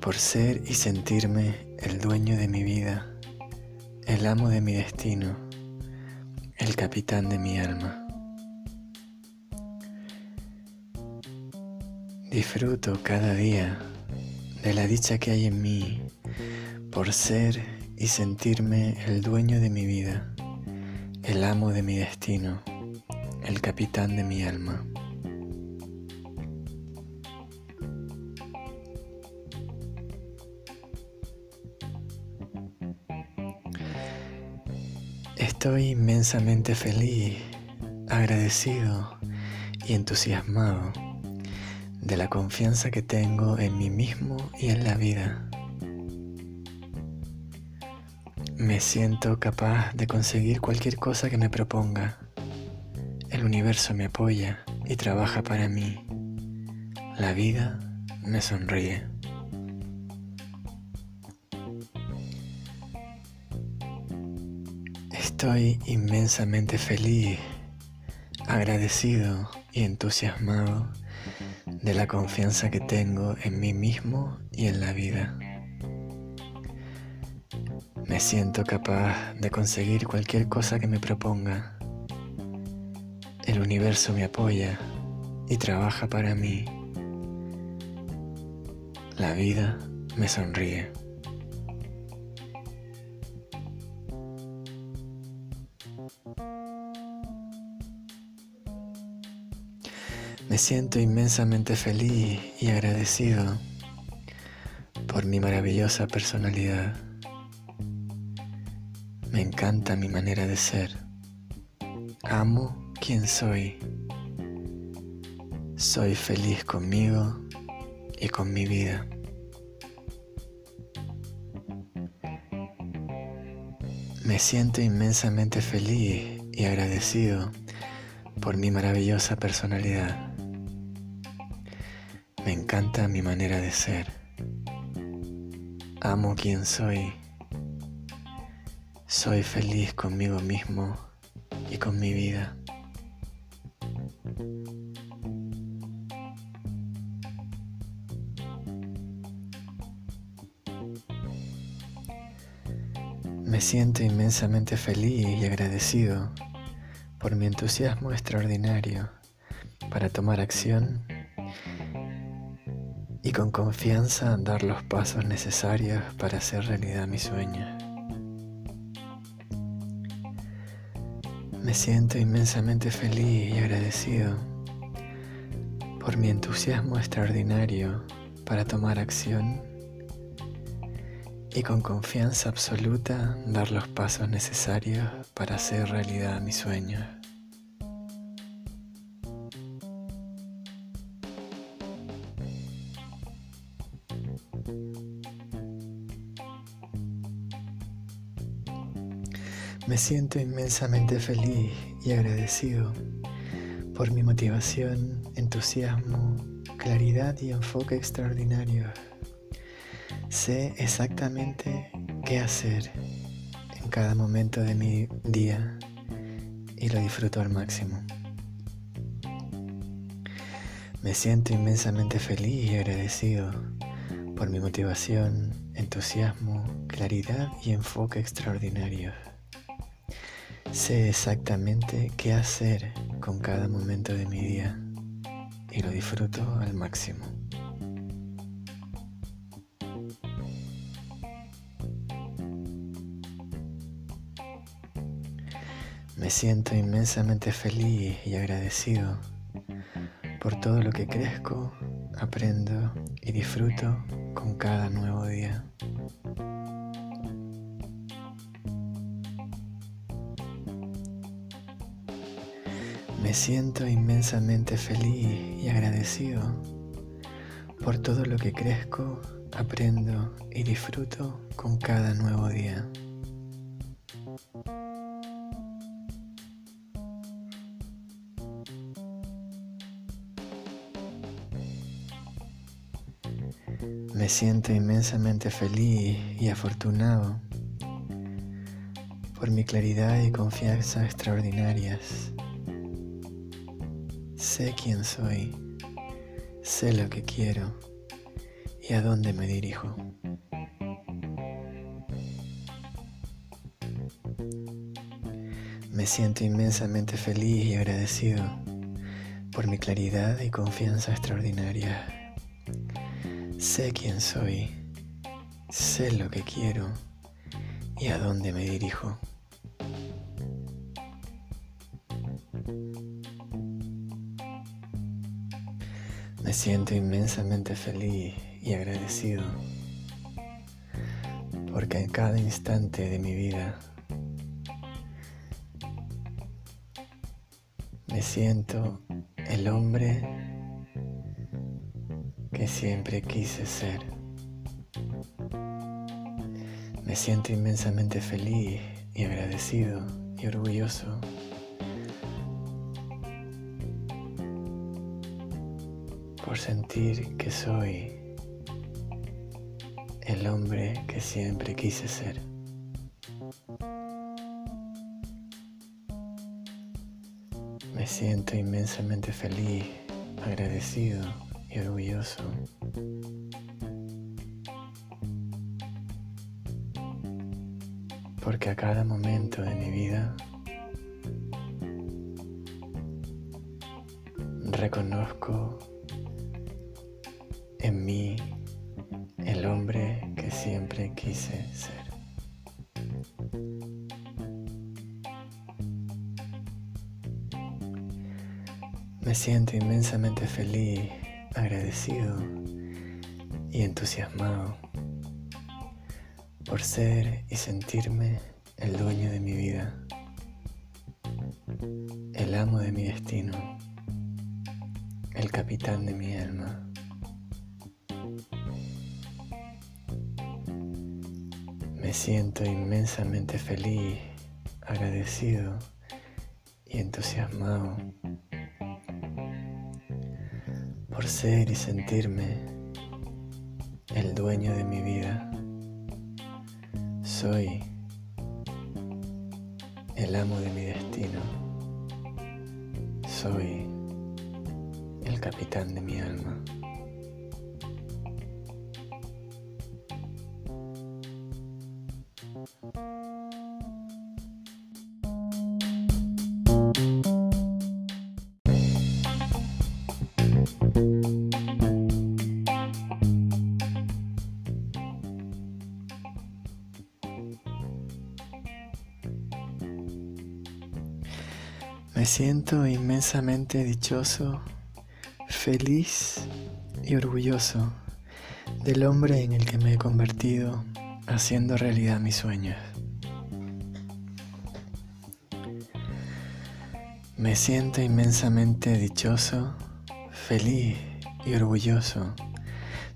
[SPEAKER 1] por ser y sentirme el dueño de mi vida, el amo de mi destino, el capitán de mi alma. Disfruto cada día de la dicha que hay en mí por ser y sentirme el dueño de mi vida, el amo de mi destino, el capitán de mi alma. Estoy inmensamente feliz, agradecido y entusiasmado de la confianza que tengo en mí mismo y en la vida. Me siento capaz de conseguir cualquier cosa que me proponga. El universo me apoya y trabaja para mí. La vida me sonríe. Estoy inmensamente feliz, agradecido y entusiasmado de la confianza que tengo en mí mismo y en la vida. Me siento capaz de conseguir cualquier cosa que me proponga. El universo me apoya y trabaja para mí. La vida me sonríe. Me siento inmensamente feliz y agradecido por mi maravillosa personalidad. Me encanta mi manera de ser. Amo quien soy. Soy feliz conmigo y con mi vida. Me siento inmensamente feliz y agradecido por mi maravillosa personalidad. Me encanta mi manera de ser. Amo quien soy. Soy feliz conmigo mismo y con mi vida. Me siento inmensamente feliz y agradecido por mi entusiasmo extraordinario para tomar acción y con confianza dar los pasos necesarios para hacer realidad mi sueño. Me siento inmensamente feliz y agradecido por mi entusiasmo extraordinario para tomar acción y con confianza absoluta dar los pasos necesarios para hacer realidad mi sueño. Me siento inmensamente feliz y agradecido por mi motivación, entusiasmo, claridad y enfoque extraordinario. Sé exactamente qué hacer en cada momento de mi día y lo disfruto al máximo. Me siento inmensamente feliz y agradecido por mi motivación, entusiasmo, claridad y enfoque extraordinario. Sé exactamente qué hacer con cada momento de mi día y lo disfruto al máximo. Me siento inmensamente feliz y agradecido por todo lo que crezco, aprendo y disfruto con cada nuevo día. Me siento inmensamente feliz y agradecido por todo lo que crezco, aprendo y disfruto con cada nuevo día. Me siento inmensamente feliz y afortunado por mi claridad y confianza extraordinarias Sé quién soy, sé lo que quiero y a dónde me dirijo. Me siento inmensamente feliz y agradecido por mi claridad y confianza extraordinaria. Sé quién soy, sé lo que quiero y a dónde me dirijo. Me siento inmensamente feliz y agradecido porque en cada instante de mi vida me siento el hombre que siempre quise ser. Me siento inmensamente feliz y agradecido y orgulloso por sentir que soy el hombre que siempre quise ser. Me siento inmensamente feliz, agradecido y orgulloso. Porque a cada momento de mi vida reconozco el dueño de mi vida. Soy el amo de mi destino. Soy el capitán de mi alma. Me siento inmensamente dichoso, feliz y orgulloso del hombre en el que me he convertido haciendo realidad mis sueños. Me siento inmensamente dichoso, feliz y orgulloso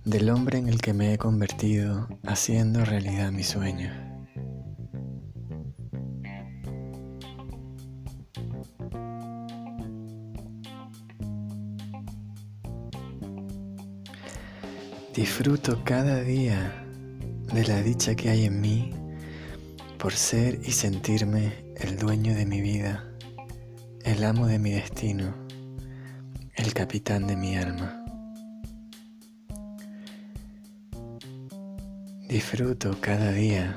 [SPEAKER 1] del hombre en el que me he convertido haciendo realidad mis sueños. Disfruto cada día de la dicha que hay en mí por ser y sentirme el dueño de mi vida, el amo de mi destino, el capitán de mi alma. Disfruto cada día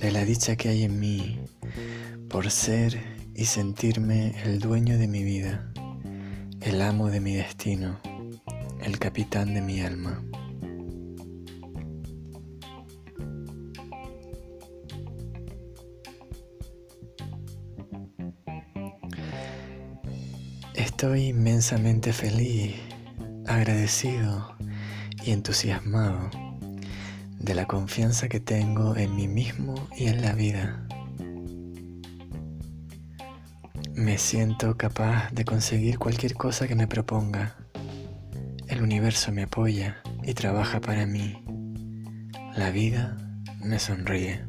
[SPEAKER 1] de la dicha que hay en mí por ser y sentirme el dueño de mi vida, el amo de mi destino, el capitán de mi alma. Estoy inmensamente feliz, agradecido y entusiasmado de la confianza que tengo en mí mismo y en la vida. Me siento capaz de conseguir cualquier cosa que me proponga. El universo me apoya y trabaja para mí. La vida me sonríe.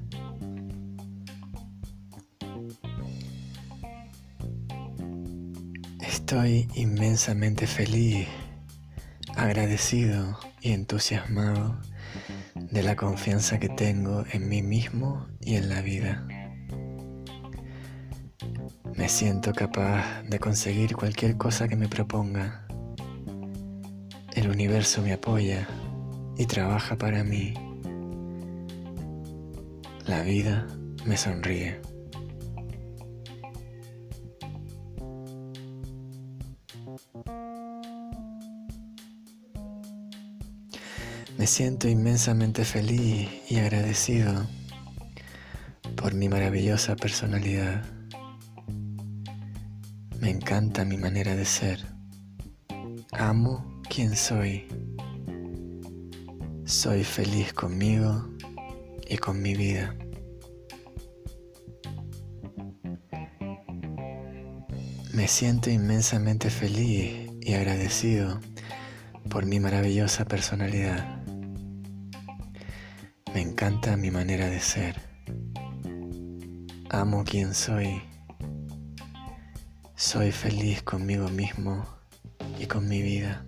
[SPEAKER 1] Estoy inmensamente feliz, agradecido y entusiasmado de la confianza que tengo en mí mismo y en la vida. Me siento capaz de conseguir cualquier cosa que me proponga. El universo me apoya y trabaja para mí. La vida me sonríe. Me siento inmensamente feliz y agradecido por mi maravillosa personalidad. Me encanta mi manera de ser. Amo quien soy. Soy feliz conmigo y con mi vida. Me siento inmensamente feliz y agradecido por mi maravillosa personalidad. Me encanta mi manera de ser. Amo quien soy. Soy feliz conmigo mismo y con mi vida.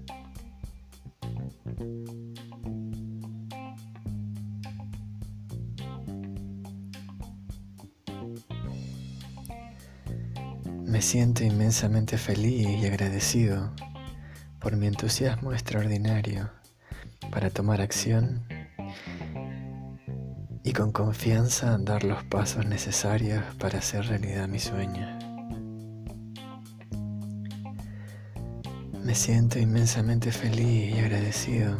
[SPEAKER 1] Me siento inmensamente feliz y agradecido por mi entusiasmo extraordinario para tomar acción y con confianza dar los pasos necesarios para hacer realidad mi sueño. Me siento inmensamente feliz y agradecido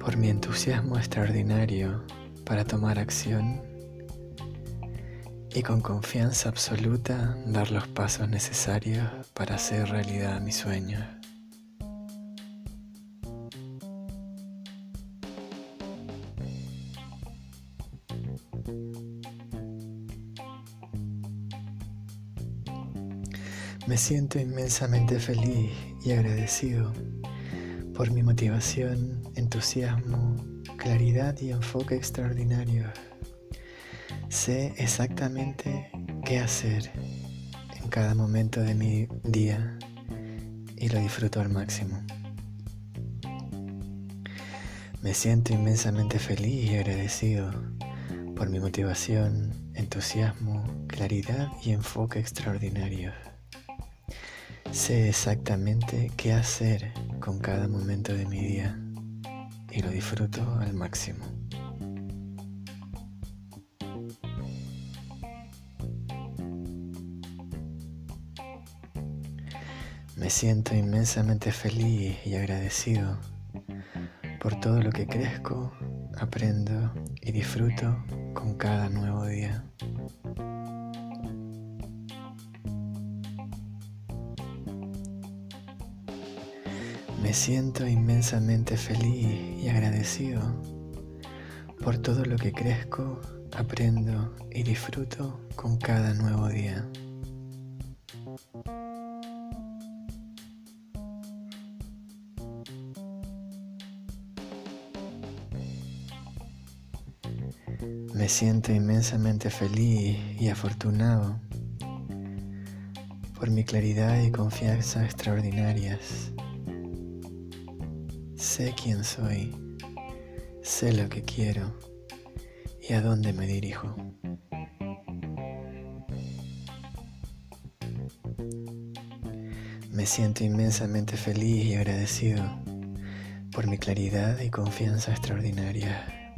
[SPEAKER 1] por mi entusiasmo extraordinario para tomar acción y con confianza absoluta dar los pasos necesarios para hacer realidad mi sueño. Me siento inmensamente feliz y agradecido por mi motivación, entusiasmo, claridad y enfoque extraordinario. Sé exactamente qué hacer en cada momento de mi día y lo disfruto al máximo. Me siento inmensamente feliz y agradecido por mi motivación, entusiasmo, claridad y enfoque extraordinario. Sé exactamente qué hacer con cada momento de mi día y lo disfruto al máximo. Me siento inmensamente feliz y agradecido por todo lo que crezco, aprendo y disfruto con cada nuevo día. Siento inmensamente feliz y agradecido por todo lo que crezco, aprendo y disfruto con cada nuevo día. Me siento inmensamente feliz y afortunado por mi claridad y confianza extraordinarias. Sé quién soy, sé lo que quiero y a dónde me dirijo. Me siento inmensamente feliz y agradecido por mi claridad y confianza extraordinaria.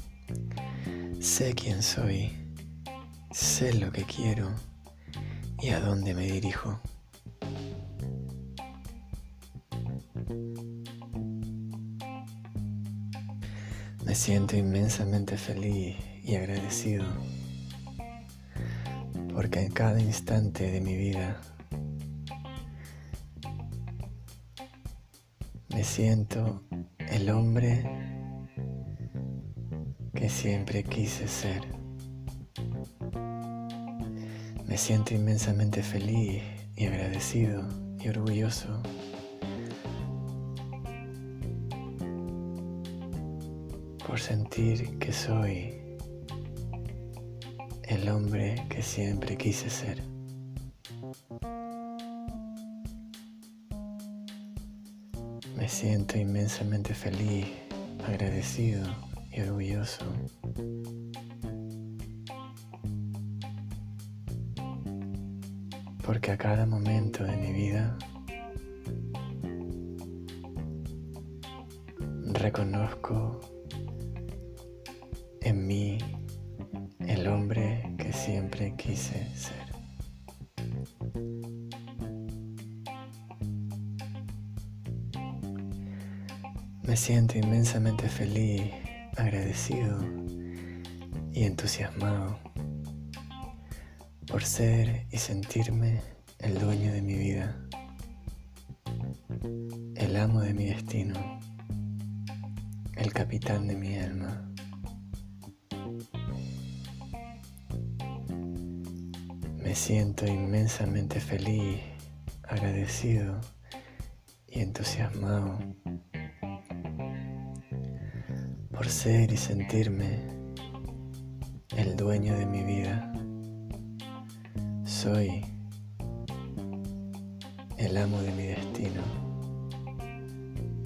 [SPEAKER 1] Sé quién soy, sé lo que quiero y a dónde me dirijo. Me siento inmensamente feliz y agradecido porque en cada instante de mi vida me siento el hombre que siempre quise ser. Me siento inmensamente feliz y agradecido y orgulloso por sentir que soy el hombre que siempre quise ser. Me siento inmensamente feliz, agradecido y orgulloso. Porque a cada momento de mi vida reconozco en mí el hombre que siempre quise ser. Me siento inmensamente feliz agradecido y entusiasmado por ser y sentirme el dueño de mi vida, el amo de mi destino, el capitán de mi alma. Me siento inmensamente feliz, agradecido y entusiasmado por ser y sentirme el dueño de mi vida. Soy el amo de mi destino.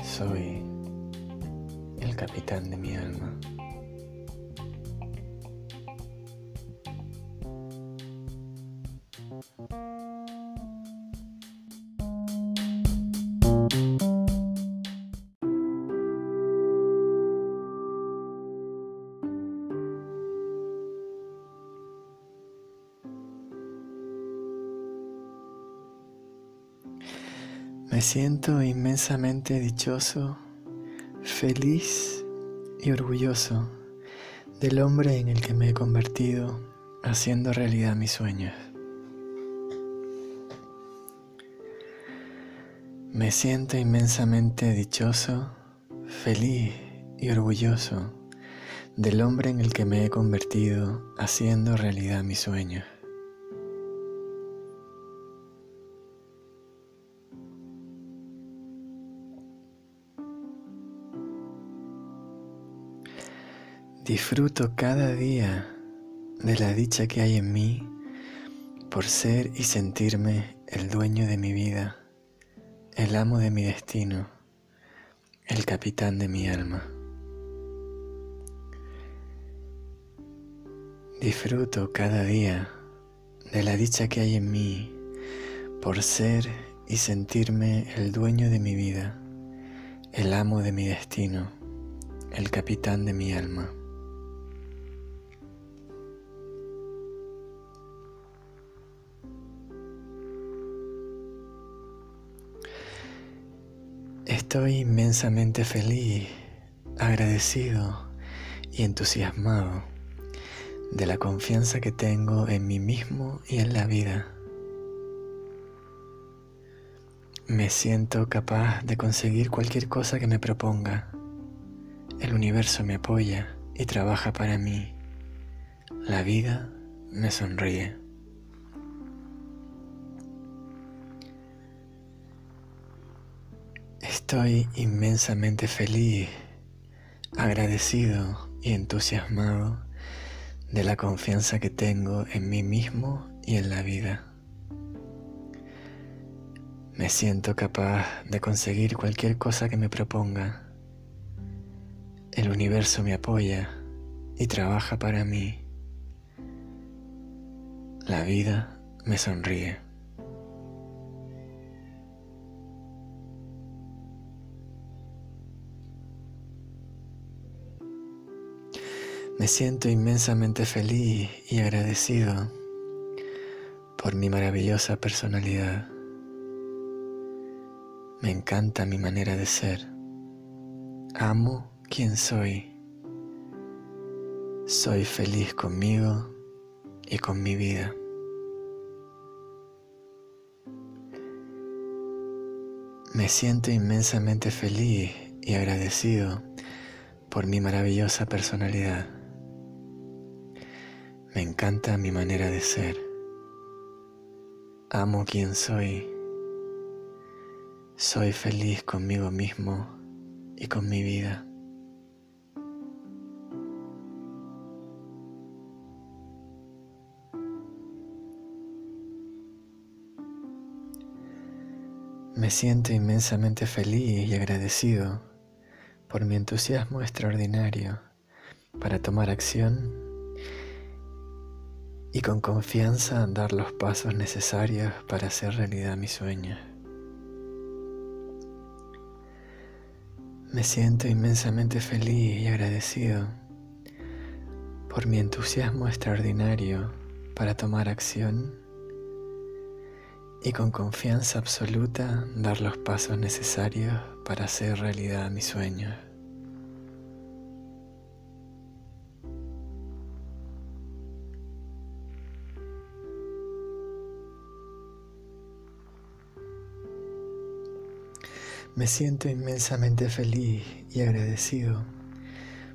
[SPEAKER 1] Soy el capitán de mi alma. Siento inmensamente dichoso, feliz y orgulloso del hombre en el que me he convertido haciendo realidad mis sueños. Me siento inmensamente dichoso, feliz y orgulloso del hombre en el que me he convertido haciendo realidad mis sueños. Disfruto cada día de la dicha que hay en mí por ser y sentirme el dueño de mi vida, el amo de mi destino, el capitán de mi alma. Disfruto cada día de la dicha que hay en mí por ser y sentirme el dueño de mi vida, el amo de mi destino, el capitán de mi alma. Estoy inmensamente feliz, agradecido y entusiasmado de la confianza que tengo en mí mismo y en la vida. Me siento capaz de conseguir cualquier cosa que me proponga. El universo me apoya y trabaja para mí. La vida me sonríe. Estoy inmensamente feliz, agradecido y entusiasmado de la confianza que tengo en mí mismo y en la vida. Me siento capaz de conseguir cualquier cosa que me proponga. El universo me apoya y trabaja para mí. La vida me sonríe. Me siento inmensamente feliz y agradecido por mi maravillosa personalidad. Me encanta mi manera de ser. Amo quien soy. Soy feliz conmigo y con mi vida. Me siento inmensamente feliz y agradecido por mi maravillosa personalidad. Me encanta mi manera de ser. Amo quien soy. Soy feliz conmigo mismo y con mi vida. Me siento inmensamente feliz y agradecido por mi entusiasmo extraordinario para tomar acción y con confianza dar los pasos necesarios para hacer realidad mi sueño. Me siento inmensamente feliz y agradecido por mi entusiasmo extraordinario para tomar acción y con confianza absoluta dar los pasos necesarios para hacer realidad mi sueño. Me siento inmensamente feliz y agradecido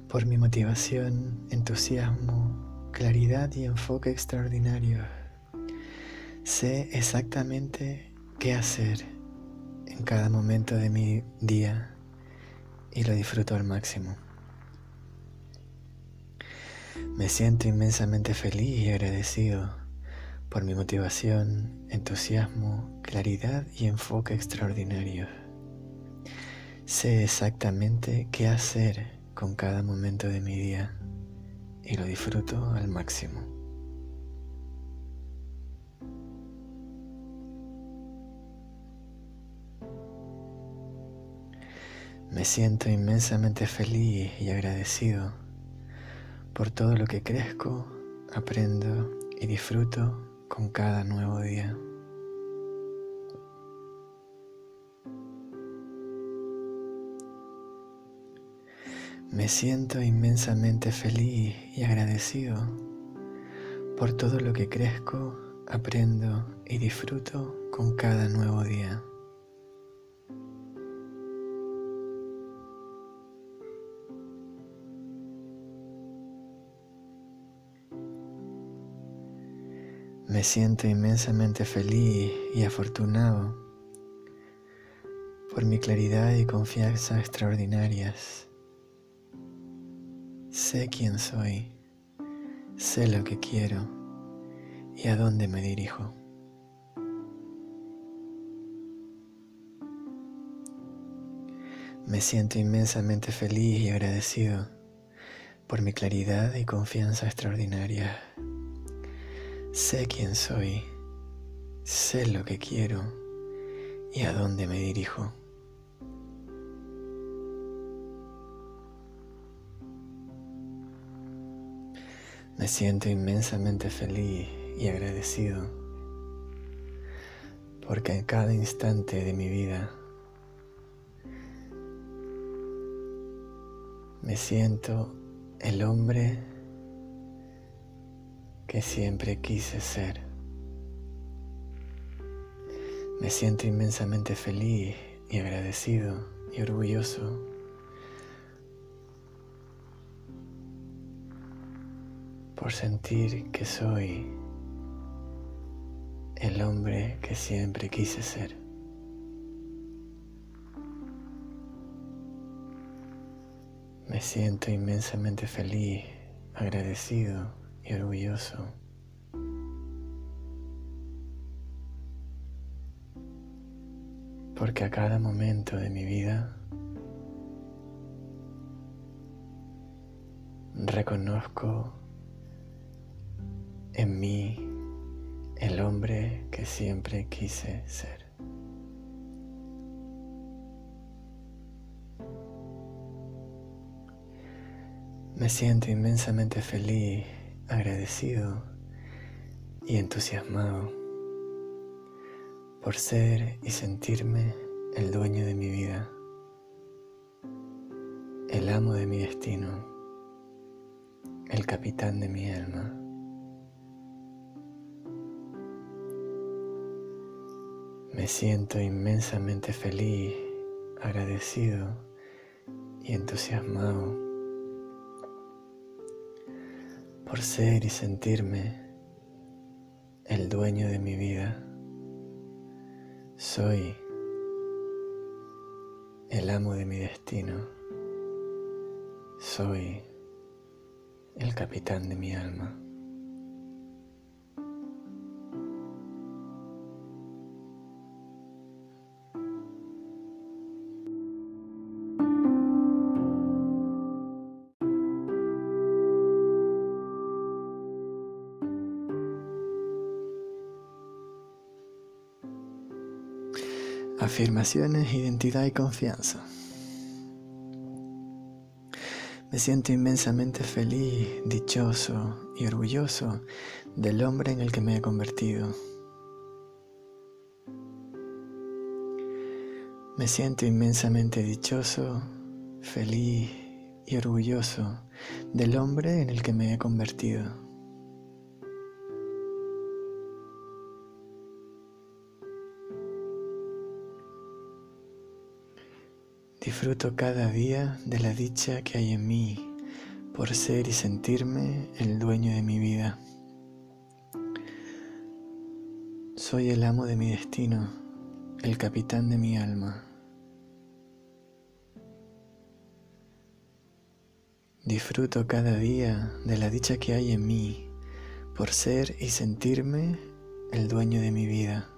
[SPEAKER 1] por mi motivación, entusiasmo, claridad y enfoque extraordinario. Sé exactamente qué hacer en cada momento de mi día y lo disfruto al máximo. Me siento inmensamente feliz y agradecido por mi motivación, entusiasmo, claridad y enfoque extraordinario. Sé exactamente qué hacer con cada momento de mi día y lo disfruto al máximo. Me siento inmensamente feliz y agradecido por todo lo que crezco, aprendo y disfruto con cada nuevo día. Me siento inmensamente feliz y agradecido por todo lo que crezco, aprendo y disfruto con cada nuevo día. Me siento inmensamente feliz y afortunado por mi claridad y confianza extraordinarias Sé quién soy, sé lo que quiero y a dónde me dirijo. Me siento inmensamente feliz y agradecido por mi claridad y confianza extraordinaria. Sé quién soy, sé lo que quiero y a dónde me dirijo. Me siento inmensamente feliz y agradecido porque en cada instante de mi vida me siento el hombre que siempre quise ser. Me siento inmensamente feliz y agradecido y orgulloso por sentir que soy el hombre que siempre quise ser. Me siento inmensamente feliz, agradecido y orgulloso. Porque a cada momento de mi vida reconozco en mí el hombre que siempre quise ser. Me siento inmensamente feliz, agradecido y entusiasmado por ser y sentirme el dueño de mi vida, el amo de mi destino, el capitán de mi alma. Me siento inmensamente feliz, agradecido y entusiasmado por ser y sentirme el dueño de mi vida. Soy el amo de mi destino. Soy el capitán de mi alma. Afirmaciones, identidad y confianza. Me siento inmensamente feliz, dichoso y orgulloso del hombre en el que me he convertido. Me siento inmensamente dichoso, feliz y orgulloso del hombre en el que me he convertido. Disfruto cada día de la dicha que hay en mí por ser y sentirme el dueño de mi vida. Soy el amo de mi destino, el capitán de mi alma. Disfruto cada día de la dicha que hay en mí por ser y sentirme el dueño de mi vida.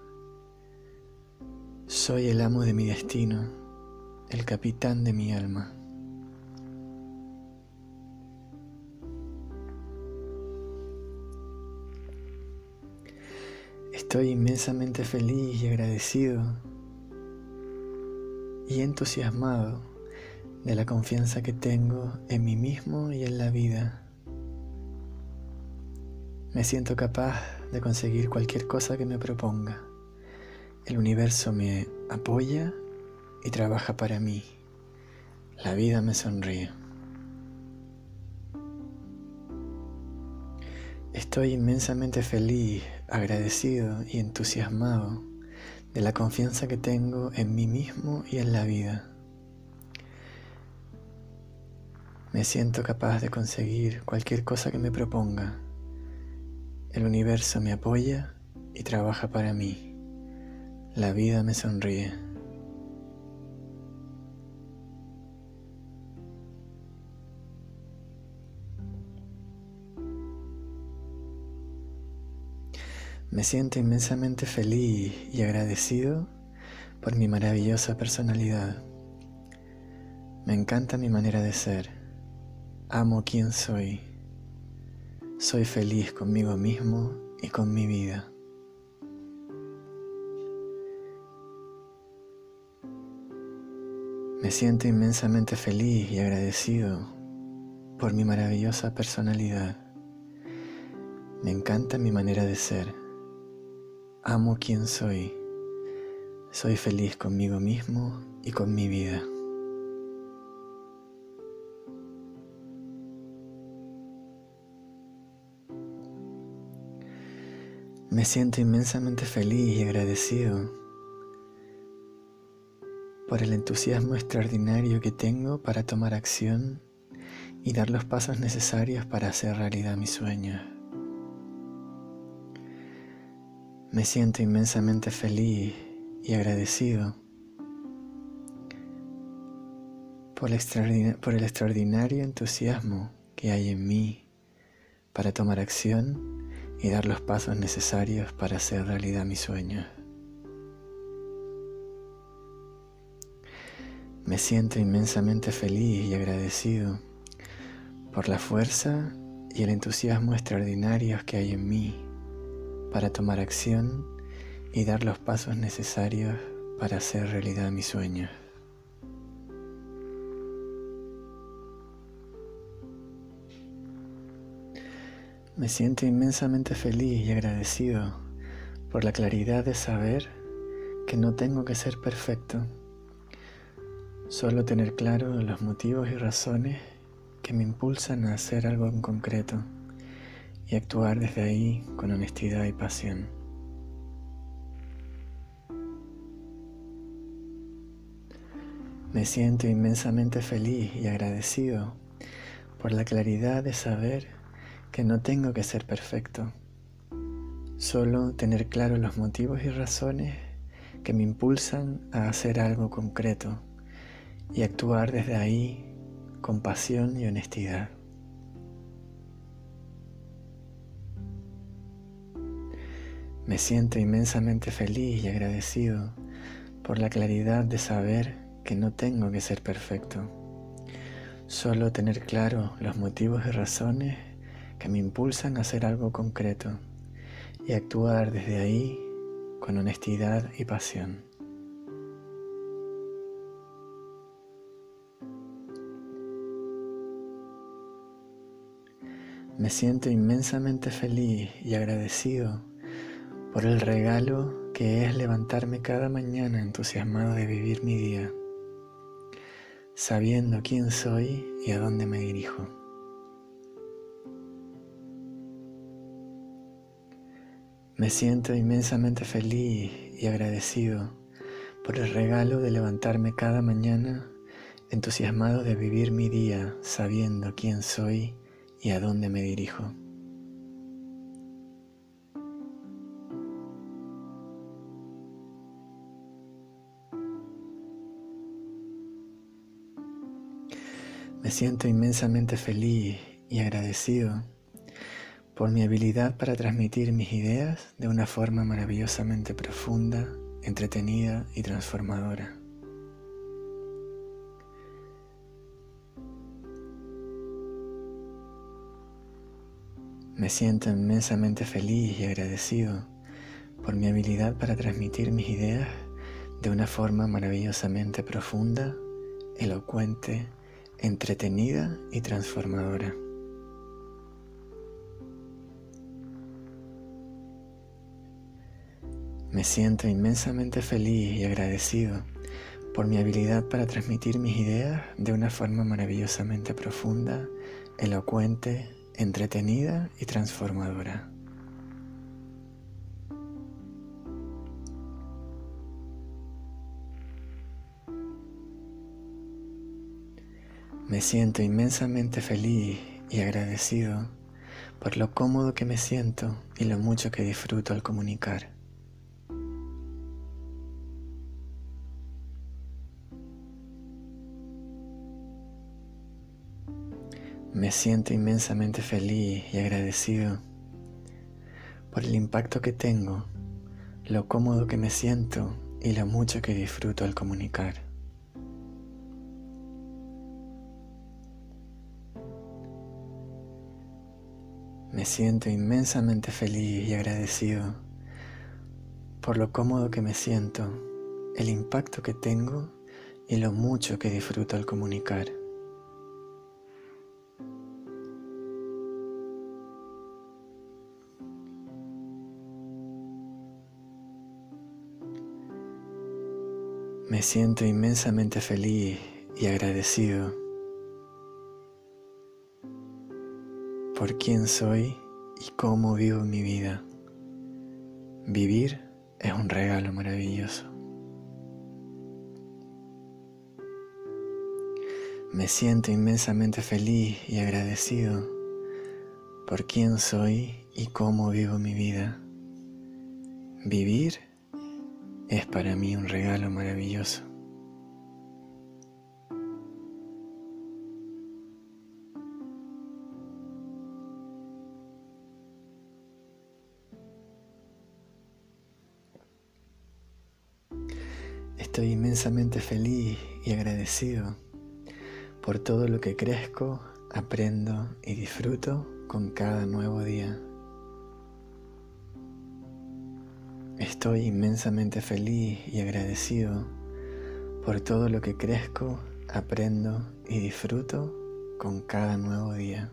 [SPEAKER 1] Soy el amo de mi destino el capitán de mi alma. Estoy inmensamente feliz y agradecido y entusiasmado de la confianza que tengo en mí mismo y en la vida. Me siento capaz de conseguir cualquier cosa que me proponga. El universo me apoya y trabaja para mí. La vida me sonríe. Estoy inmensamente feliz, agradecido y entusiasmado de la confianza que tengo en mí mismo y en la vida. Me siento capaz de conseguir cualquier cosa que me proponga. El universo me apoya y trabaja para mí. La vida me sonríe. Me siento inmensamente feliz y agradecido por mi maravillosa personalidad. Me encanta mi manera de ser. Amo quien soy. Soy feliz conmigo mismo y con mi vida. Me siento inmensamente feliz y agradecido por mi maravillosa personalidad. Me encanta mi manera de ser. Amo quien soy. Soy feliz conmigo mismo y con mi vida. Me siento inmensamente feliz y agradecido por el entusiasmo extraordinario que tengo para tomar acción y dar los pasos necesarios para hacer realidad mis sueños. Me siento inmensamente feliz y agradecido por el, extraordinario entusiasmo que hay en mí para tomar acción y dar los pasos necesarios para hacer realidad mis sueños. Me siento inmensamente feliz y agradecido por la fuerza y el entusiasmo extraordinarios que hay en mí para tomar acción y dar los pasos necesarios para hacer realidad mis sueños. Me siento inmensamente feliz y agradecido por la claridad de saber que no tengo que ser perfecto, solo tener claro los motivos y razones que me impulsan a hacer algo en concreto y actuar desde ahí con honestidad y pasión. Me siento inmensamente feliz y agradecido por la claridad de saber que no tengo que ser perfecto, solo tener claro los motivos y razones que me impulsan a hacer algo concreto y actuar desde ahí con pasión y honestidad. Me siento inmensamente feliz y agradecido por la claridad de saber que no tengo que ser perfecto, solo tener claro los motivos y razones que me impulsan a hacer algo concreto y actuar desde ahí con honestidad y pasión. Me siento inmensamente feliz y agradecido por el regalo que es levantarme cada mañana entusiasmado de vivir mi día, sabiendo quién soy y a dónde me dirijo. Me siento inmensamente feliz y agradecido por el regalo de levantarme cada mañana entusiasmado de vivir mi día sabiendo quién soy y a dónde me dirijo. Me siento inmensamente feliz y agradecido por mi habilidad para transmitir mis ideas de una forma maravillosamente profunda, entretenida y transformadora. Me siento inmensamente feliz y agradecido por mi habilidad para transmitir mis ideas de una forma maravillosamente profunda, elocuente, entretenida y transformadora. Me siento inmensamente feliz y agradecido por mi habilidad para transmitir mis ideas de una forma maravillosamente profunda, elocuente, entretenida y transformadora. Me siento inmensamente feliz y agradecido por lo cómodo que me siento y lo mucho que disfruto al comunicar. Me siento inmensamente feliz y agradecido por el impacto que tengo, lo cómodo que me siento y lo mucho que disfruto al comunicar. Me siento inmensamente feliz y agradecido por lo cómodo que me siento, el impacto que tengo y lo mucho que disfruto al comunicar. Me siento inmensamente feliz y agradecido por quién soy y cómo vivo mi vida, Vivir es un regalo maravilloso. Me siento inmensamente feliz y agradecido por quién soy y cómo vivo mi vida. Vivir es para mí un regalo maravilloso. Estoy inmensamente feliz y agradecido por todo lo que crezco, aprendo y disfruto con cada nuevo día. Estoy inmensamente feliz y agradecido por todo lo que crezco, aprendo y disfruto con cada nuevo día.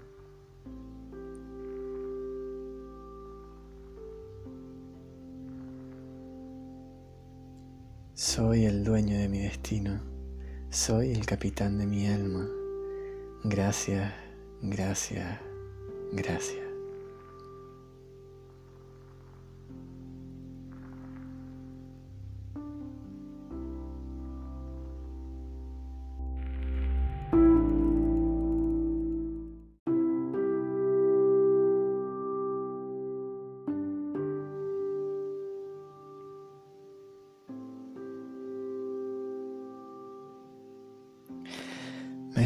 [SPEAKER 1] Soy el dueño de mi destino, soy el capitán de mi alma. Gracias, gracias, gracias.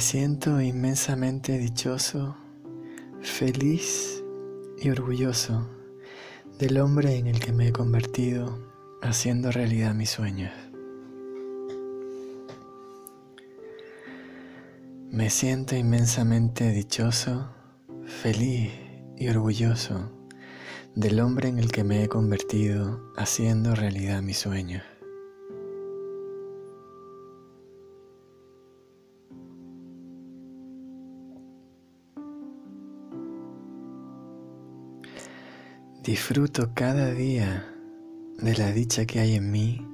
[SPEAKER 1] Siento inmensamente dichoso, feliz y orgulloso del hombre en el que me he convertido haciendo realidad mis sueños. Me siento inmensamente dichoso, feliz y orgulloso del hombre en el que me he convertido haciendo realidad mis sueños. Disfruto cada día de la dicha que hay en mí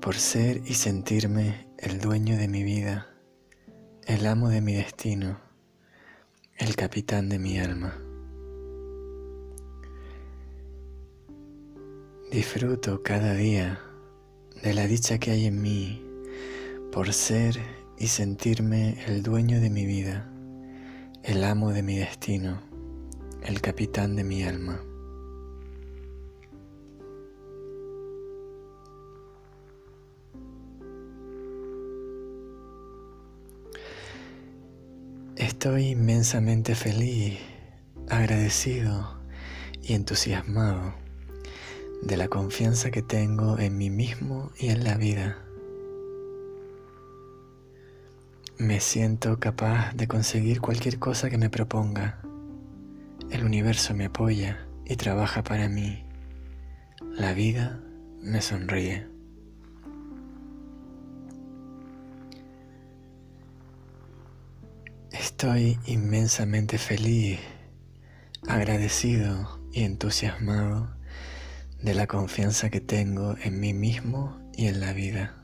[SPEAKER 1] por ser y sentirme el dueño de mi vida, el amo de mi destino, el capitán de mi alma. Disfruto cada día de la dicha que hay en mí por ser y sentirme el dueño de mi vida, el amo de mi destino, el capitán de mi alma. Estoy inmensamente feliz, agradecido y entusiasmado de la confianza que tengo en mí mismo y en la vida. Me siento capaz de conseguir cualquier cosa que me proponga. El universo me apoya y trabaja para mí. La vida me sonríe. Estoy inmensamente feliz, agradecido y entusiasmado de la confianza que tengo en mí mismo y en la vida.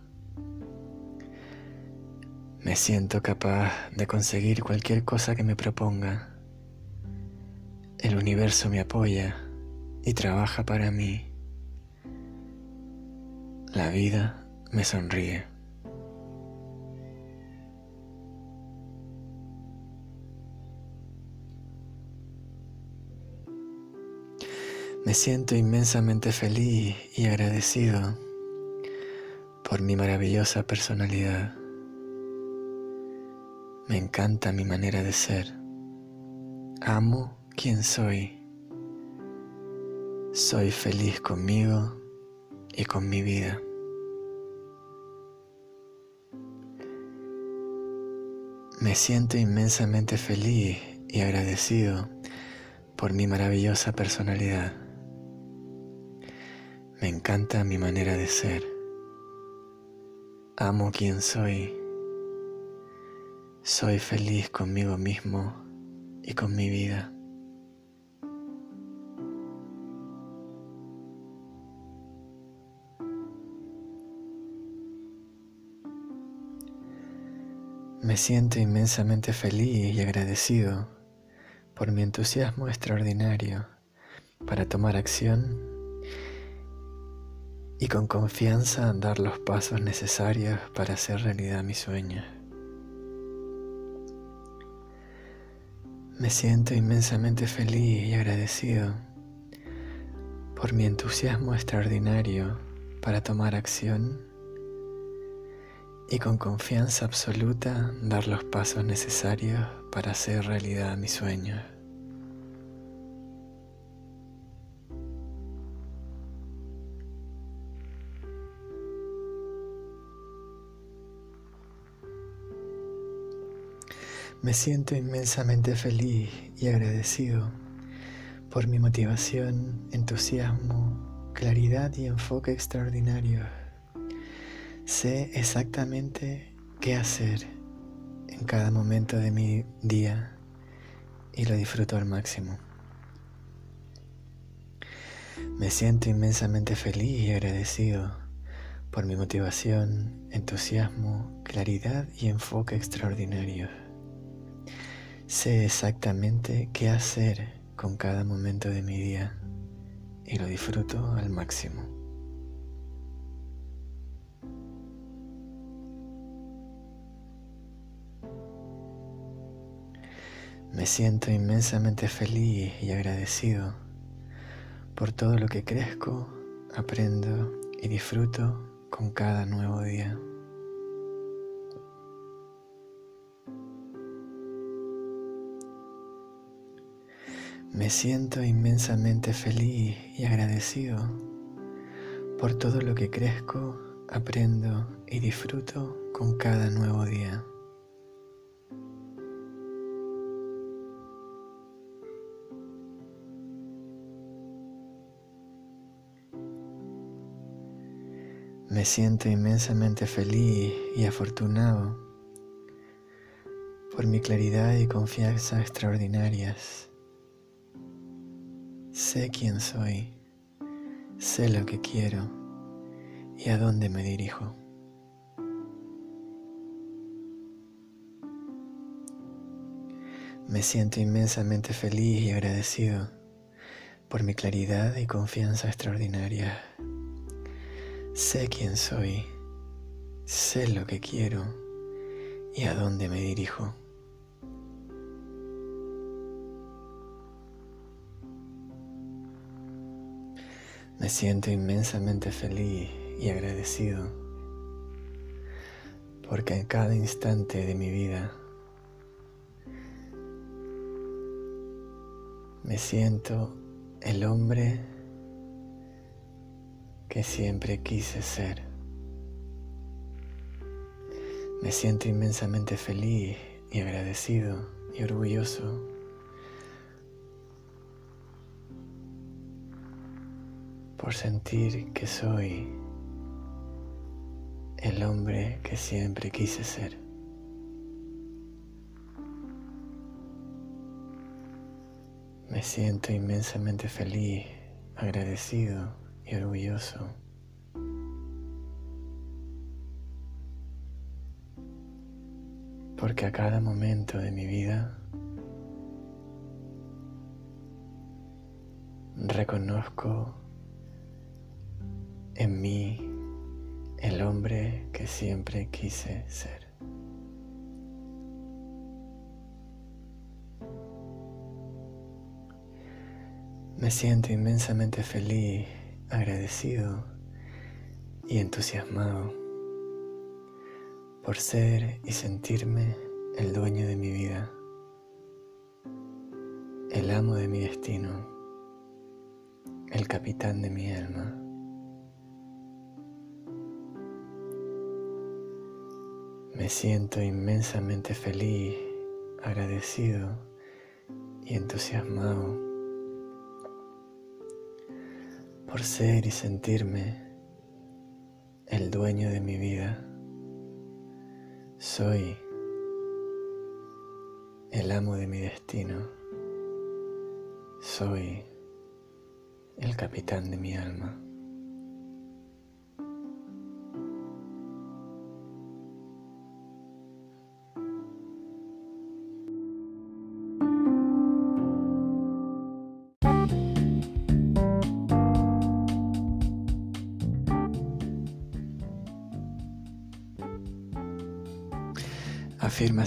[SPEAKER 1] Me siento capaz de conseguir cualquier cosa que me proponga. El universo me apoya y trabaja para mí. La vida me sonríe. Me siento inmensamente feliz y agradecido por mi maravillosa personalidad. Me encanta mi manera de ser. Amo quien soy. Soy feliz conmigo y con mi vida. Me siento inmensamente feliz y agradecido por mi maravillosa personalidad. Me encanta mi manera de ser. Amo quien soy. Soy feliz conmigo mismo y con mi vida. Me siento inmensamente feliz y agradecido por mi entusiasmo extraordinario para tomar acción y con confianza dar los pasos necesarios para hacer realidad mis sueños. Me siento inmensamente feliz y agradecido por mi entusiasmo extraordinario para tomar acción y con confianza absoluta dar los pasos necesarios para hacer realidad mis sueños. Me siento inmensamente feliz y agradecido por mi motivación, entusiasmo, claridad y enfoque extraordinario. Sé exactamente qué hacer en cada momento de mi día y lo disfruto al máximo. Me siento inmensamente feliz y agradecido por mi motivación, entusiasmo, claridad y enfoque extraordinario. Sé exactamente qué hacer con cada momento de mi día y lo disfruto al máximo. Me siento inmensamente feliz y agradecido por todo lo que crezco, aprendo y disfruto con cada nuevo día. Me siento inmensamente feliz y agradecido por todo lo que crezco, aprendo y disfruto con cada nuevo día. Me siento inmensamente feliz y afortunado por mi claridad y confianza extraordinarias Sé quién soy, sé lo que quiero y a dónde me dirijo. Me siento inmensamente feliz y agradecido por mi claridad y confianza extraordinaria. Sé quién soy, sé lo que quiero y a dónde me dirijo. Me siento inmensamente feliz y agradecido porque en cada instante de mi vida me siento el hombre que siempre quise ser. Me siento inmensamente feliz y agradecido y orgulloso por sentir que soy el hombre que siempre quise ser. Me siento inmensamente feliz, agradecido y orgulloso. Porque a cada momento de mi vida reconozco en mí el hombre que siempre quise ser. Me siento inmensamente feliz, agradecido y entusiasmado por ser y sentirme el dueño de mi vida, el amo de mi destino, el capitán de mi alma. Me siento inmensamente feliz, agradecido y entusiasmado por ser y sentirme el dueño de mi vida. Soy el amo de mi destino. Soy el capitán de mi alma.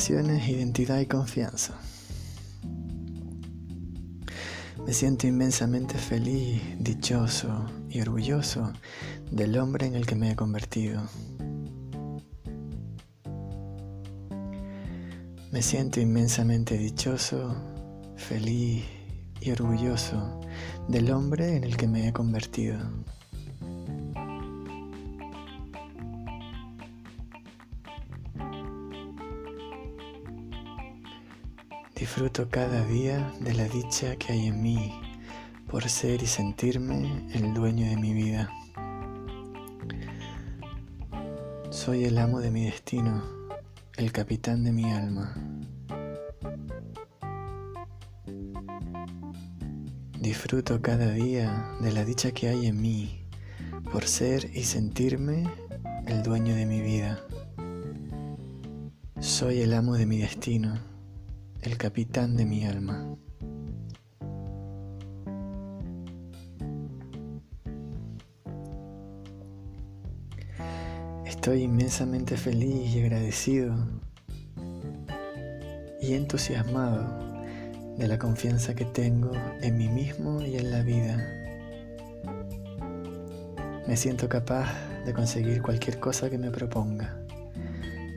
[SPEAKER 1] Identidad y confianza. Me siento inmensamente feliz, dichoso y orgulloso del hombre en el que me he convertido. Me siento inmensamente dichoso, feliz y orgulloso del hombre en el que me he convertido. Disfruto cada día de la dicha que hay en mí por ser y sentirme el dueño de mi vida. Soy el amo de mi destino, el capitán de mi alma. Disfruto cada día de la dicha que hay en mí por ser y sentirme el dueño de mi vida. Soy el amo de mi destino el capitán de mi alma. Estoy inmensamente feliz y agradecido y entusiasmado de la confianza que tengo en mí mismo y en la vida. Me siento capaz de conseguir cualquier cosa que me proponga.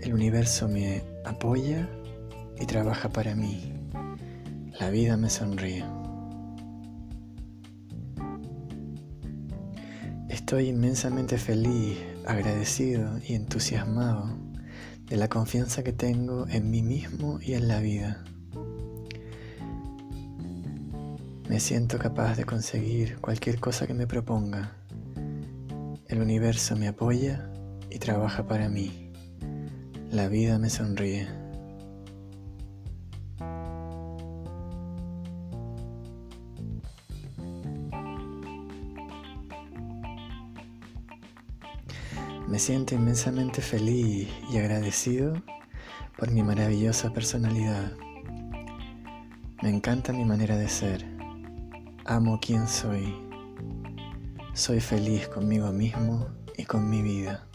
[SPEAKER 1] El universo me apoya y trabaja para mí. La vida me sonríe. Estoy inmensamente feliz, agradecido y entusiasmado de la confianza que tengo en mí mismo y en la vida. Me siento capaz de conseguir cualquier cosa que me proponga. El universo me apoya y trabaja para mí. La vida me sonríe. Me siento inmensamente feliz y agradecido por mi maravillosa personalidad. Me encanta mi manera de ser. Amo quien soy. Soy feliz conmigo mismo y con mi vida.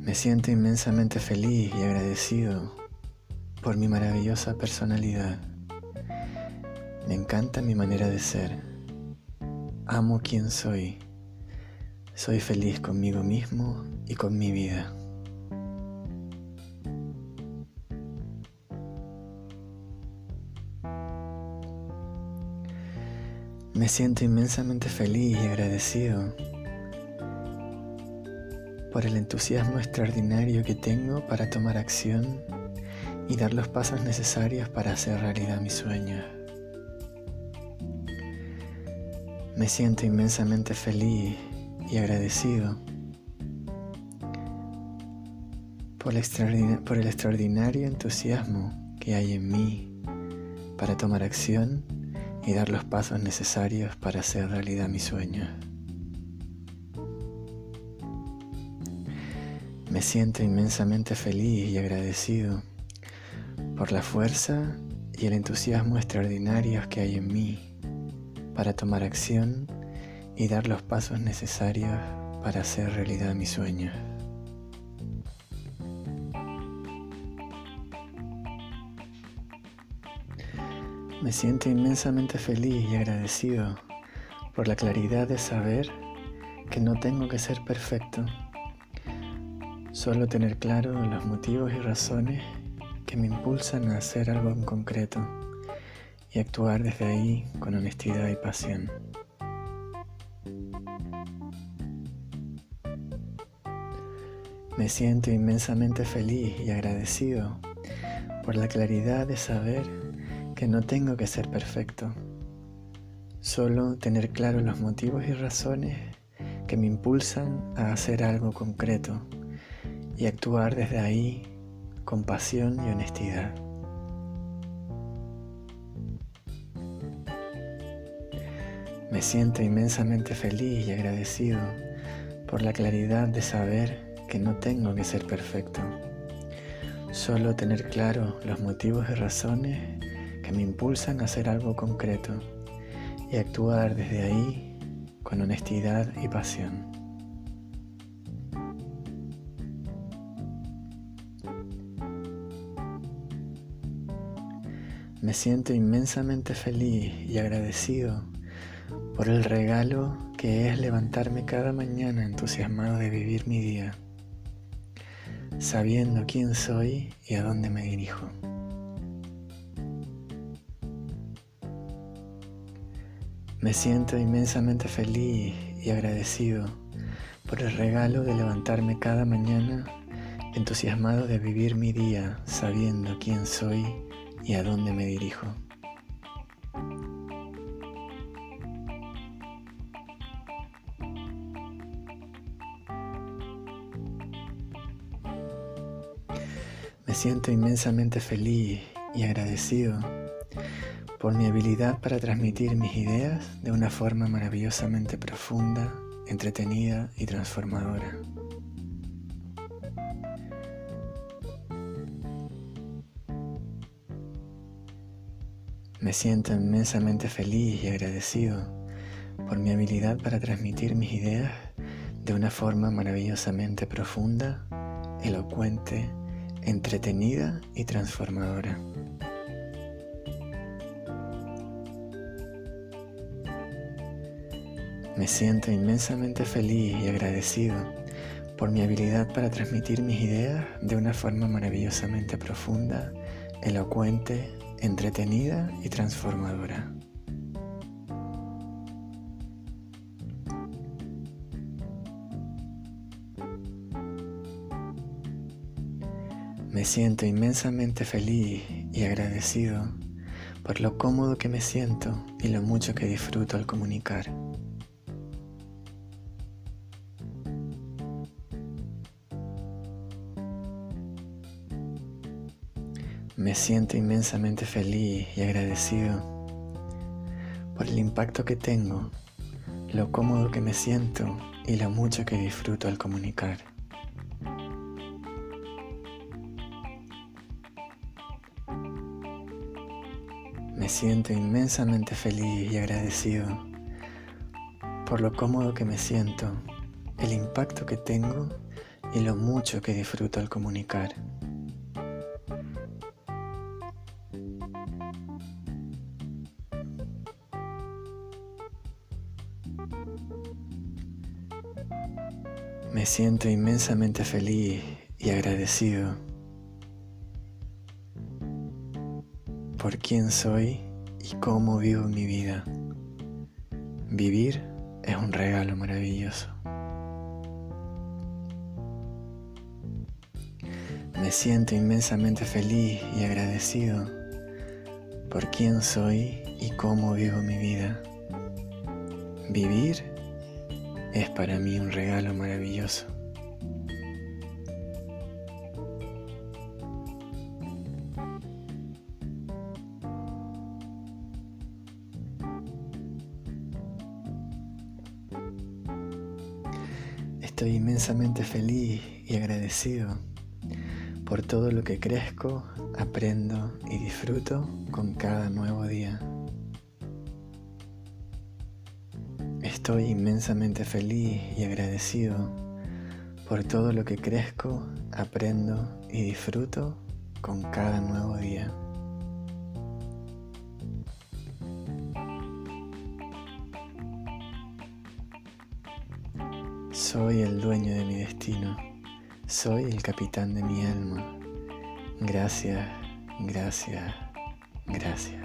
[SPEAKER 1] Me siento inmensamente feliz y agradecido por mi maravillosa personalidad. Me encanta mi manera de ser. Amo quien soy. Soy feliz conmigo mismo y con mi vida. Me siento inmensamente feliz y agradecido por el entusiasmo extraordinario que tengo para tomar acción y dar los pasos necesarios para hacer realidad mis sueños. Me siento inmensamente feliz y agradecido por el, extraordinario entusiasmo que hay en mí para tomar acción y dar los pasos necesarios para hacer realidad mis sueños. Me siento inmensamente feliz y agradecido por la fuerza y el entusiasmo extraordinarios que hay en mí para tomar acción y dar los pasos necesarios para hacer realidad mi sueño. Me siento inmensamente feliz y agradecido por la claridad de saber que no tengo que ser perfecto, solo tener claro los motivos y razones que me impulsan a hacer algo en concreto y actuar desde ahí con honestidad y pasión. Me siento inmensamente feliz y agradecido por la claridad de saber que no tengo que ser perfecto, solo tener claro los motivos y razones que me impulsan a hacer algo concreto y actuar desde ahí con pasión y honestidad. Me siento inmensamente feliz y agradecido por la claridad de saber que no tengo que ser perfecto. Solo tener claro los motivos y razones que me impulsan a hacer algo concreto y actuar desde ahí con honestidad y pasión. Me siento inmensamente feliz y agradecido por el regalo que es levantarme cada mañana entusiasmado de vivir mi día, sabiendo quién soy y a dónde me dirijo. Me siento inmensamente feliz y agradecido por el regalo de levantarme cada mañana entusiasmado de vivir mi día sabiendo quién soy y a dónde me dirijo. Siento inmensamente feliz y agradecido por mi habilidad para transmitir mis ideas de una forma maravillosamente profunda, entretenida y transformadora. Me siento inmensamente feliz y agradecido por mi habilidad para transmitir mis ideas de una forma maravillosamente profunda, elocuente, entretenida y transformadora. Me siento inmensamente feliz y agradecido por mi habilidad para transmitir mis ideas de una forma maravillosamente profunda, elocuente, entretenida y transformadora. Me siento inmensamente feliz y agradecido por lo cómodo que me siento y lo mucho que disfruto al comunicar. Me siento inmensamente feliz y agradecido por el impacto que tengo, lo cómodo que me siento y lo mucho que disfruto al comunicar. Me siento inmensamente feliz y agradecido por lo cómodo que me siento, el impacto que tengo y lo mucho que disfruto al comunicar. Me siento inmensamente feliz y agradecido por quién soy y cómo vivo mi vida. Vivir es un regalo maravilloso. Me siento inmensamente feliz y agradecido por quién soy y cómo vivo mi vida. Vivir es para mí un regalo maravilloso. Inmensamente feliz y agradecido por todo lo que crezco, aprendo y disfruto con cada nuevo día. Estoy inmensamente feliz y agradecido por todo lo que crezco, aprendo y disfruto con cada nuevo día. Soy el dueño de mi destino, soy el capitán de mi alma. Gracias, gracias, gracias.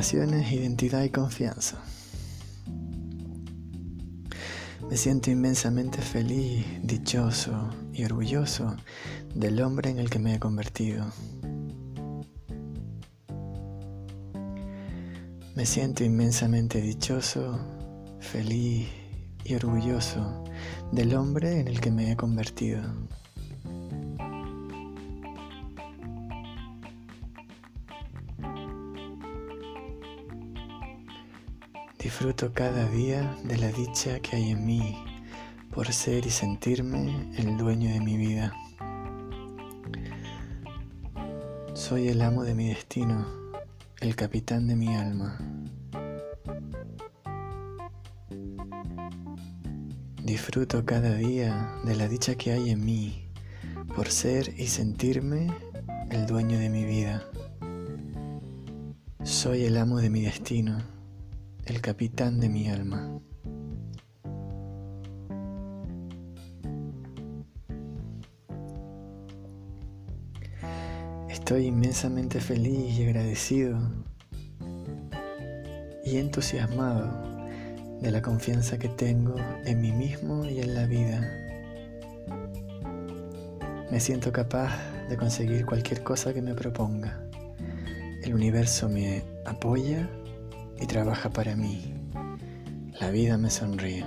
[SPEAKER 1] Identidad y confianza. Me siento inmensamente feliz, dichoso y orgulloso del hombre en el que me he convertido. Me siento inmensamente dichoso, feliz y orgulloso del hombre en el que me he convertido. Disfruto cada día de la dicha que hay en mí por ser y sentirme el dueño de mi vida. Soy el amo de mi destino, el capitán de mi alma. Disfruto cada día de la dicha que hay en mí por ser y sentirme el dueño de mi vida. Soy el amo de mi destino, el capitán de mi alma. Estoy inmensamente feliz y agradecido y entusiasmado de la confianza que tengo en mí mismo y en la vida. Me siento capaz de conseguir cualquier cosa que me proponga. El universo me apoya y trabaja para mí. La vida me sonríe.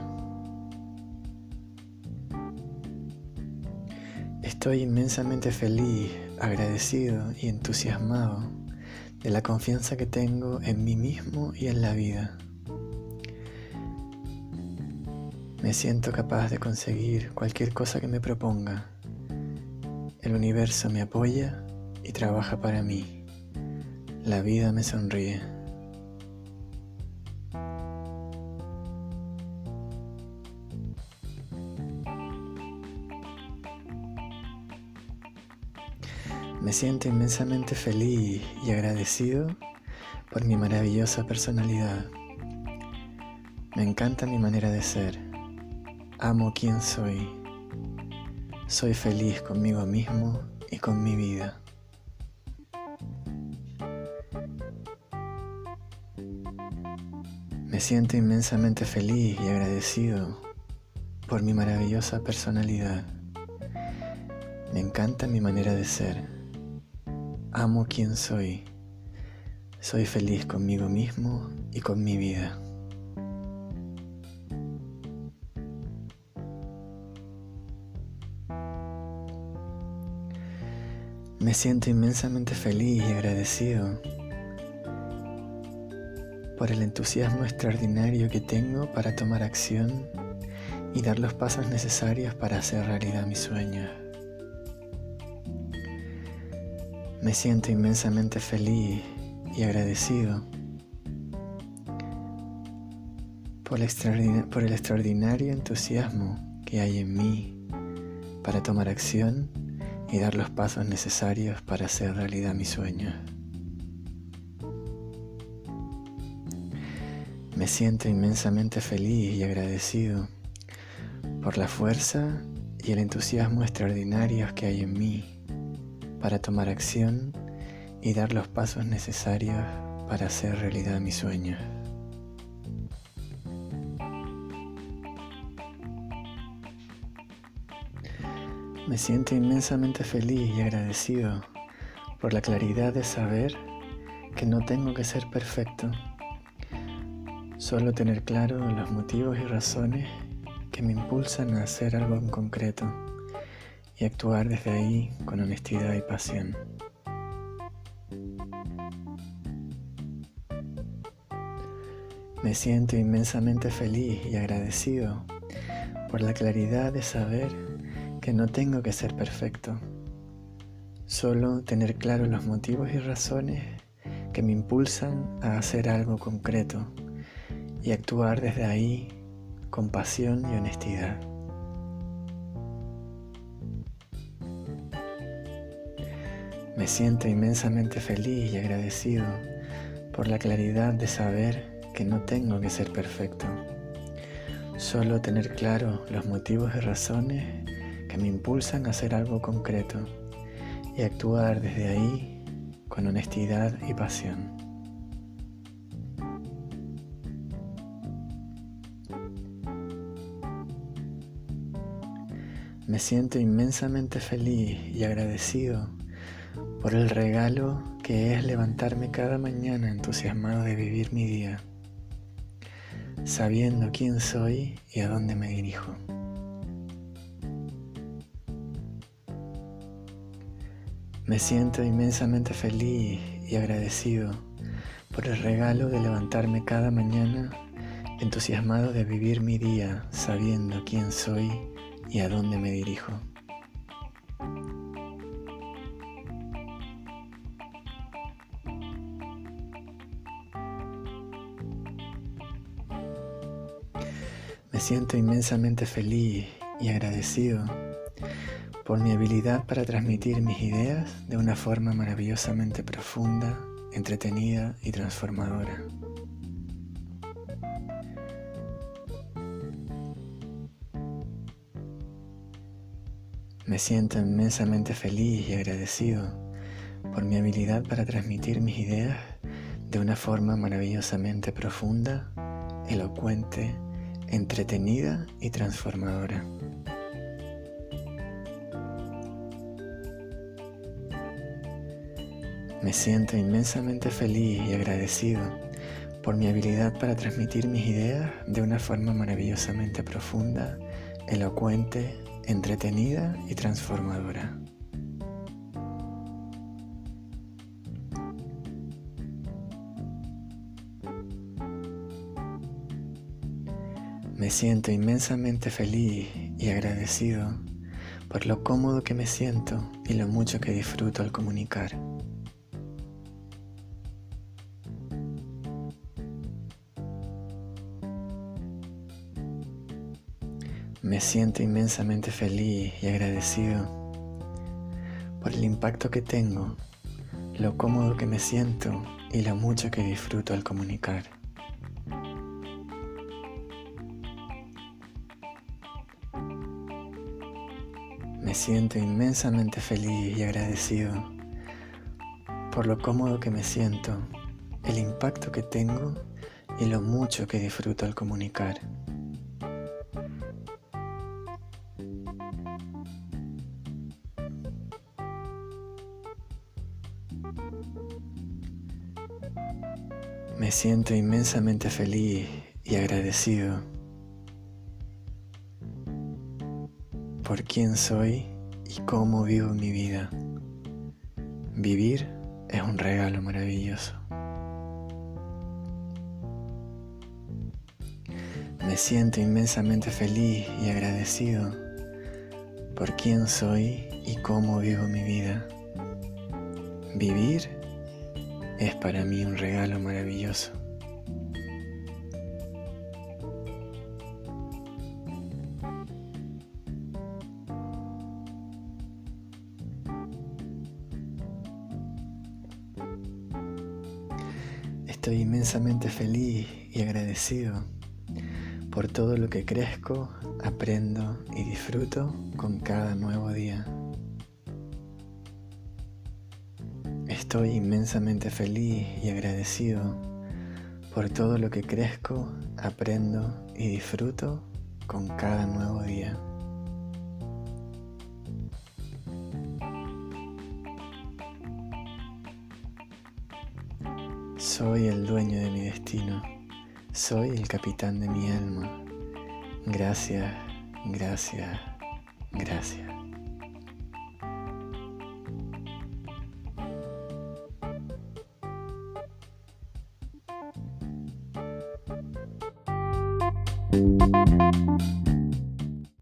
[SPEAKER 1] Estoy inmensamente feliz, agradecido y entusiasmado de la confianza que tengo en mí mismo y en la vida. Me siento capaz de conseguir cualquier cosa que me proponga. El universo me apoya y trabaja para mí. La vida me sonríe. Me siento inmensamente feliz y agradecido por mi maravillosa personalidad. Me encanta mi manera de ser. Amo quien soy. Soy feliz conmigo mismo y con mi vida. Me siento inmensamente feliz y agradecido por mi maravillosa personalidad. Me encanta mi manera de ser. Amo quien soy. Soy feliz conmigo mismo y con mi vida. Me siento inmensamente feliz y agradecido por el entusiasmo extraordinario que tengo para tomar acción y dar los pasos necesarios para hacer realidad mis sueños. Me siento inmensamente feliz y agradecido por el, extraordinario entusiasmo que hay en mí para tomar acción y dar los pasos necesarios para hacer realidad mis sueños. Me siento inmensamente feliz y agradecido por la fuerza y el entusiasmo extraordinarios que hay en mí para tomar acción y dar los pasos necesarios para hacer realidad mis sueños. Me siento inmensamente feliz y agradecido por la claridad de saber que no tengo que ser perfecto, solo tener claro los motivos y razones que me impulsan a hacer algo en concreto y actuar desde ahí con honestidad y pasión. Me siento inmensamente feliz y agradecido por la claridad de saber que no tengo que ser perfecto, solo tener claro los motivos y razones que me impulsan a hacer algo concreto y actuar desde ahí con pasión y honestidad. Me siento inmensamente feliz y agradecido por la claridad de saber que no tengo que ser perfecto, solo tener claro los motivos y razones que me impulsan a hacer algo concreto y actuar desde ahí con honestidad y pasión. Me siento inmensamente feliz y agradecido por el regalo que es levantarme cada mañana entusiasmado de vivir mi día, sabiendo quién soy y a dónde me dirijo. Me siento inmensamente feliz y agradecido por el regalo de levantarme cada mañana entusiasmado de vivir mi día sabiendo quién soy y a dónde me dirijo. Siento inmensamente feliz y agradecido por mi habilidad para transmitir mis ideas de una forma maravillosamente profunda, entretenida y transformadora. Me siento inmensamente feliz y agradecido por mi habilidad para transmitir mis ideas de una forma maravillosamente profunda, elocuente, entretenida y transformadora. Me siento inmensamente feliz y agradecido por mi habilidad para transmitir mis ideas de una forma maravillosamente profunda, elocuente, entretenida y transformadora. Me siento inmensamente feliz y agradecido por lo cómodo que me siento y lo mucho que disfruto al comunicar. Me siento inmensamente feliz y agradecido por el impacto que tengo, lo cómodo que me siento y lo mucho que disfruto al comunicar. Me siento inmensamente feliz y agradecido por lo cómodo que me siento, el impacto que tengo y lo mucho que disfruto al comunicar. Me siento inmensamente feliz y agradecido por quién soy y cómo vivo mi vida. Vivir es un regalo maravilloso. Me siento inmensamente feliz y agradecido por quién soy y cómo vivo mi vida. Vivir es para mí un regalo maravilloso. Inmensamente feliz y agradecido por todo lo que crezco, aprendo y disfruto con cada nuevo día. Estoy inmensamente feliz y agradecido por todo lo que crezco, aprendo y disfruto con cada nuevo día. Soy el dueño de mi destino, soy el capitán de mi alma. Gracias, gracias, gracias.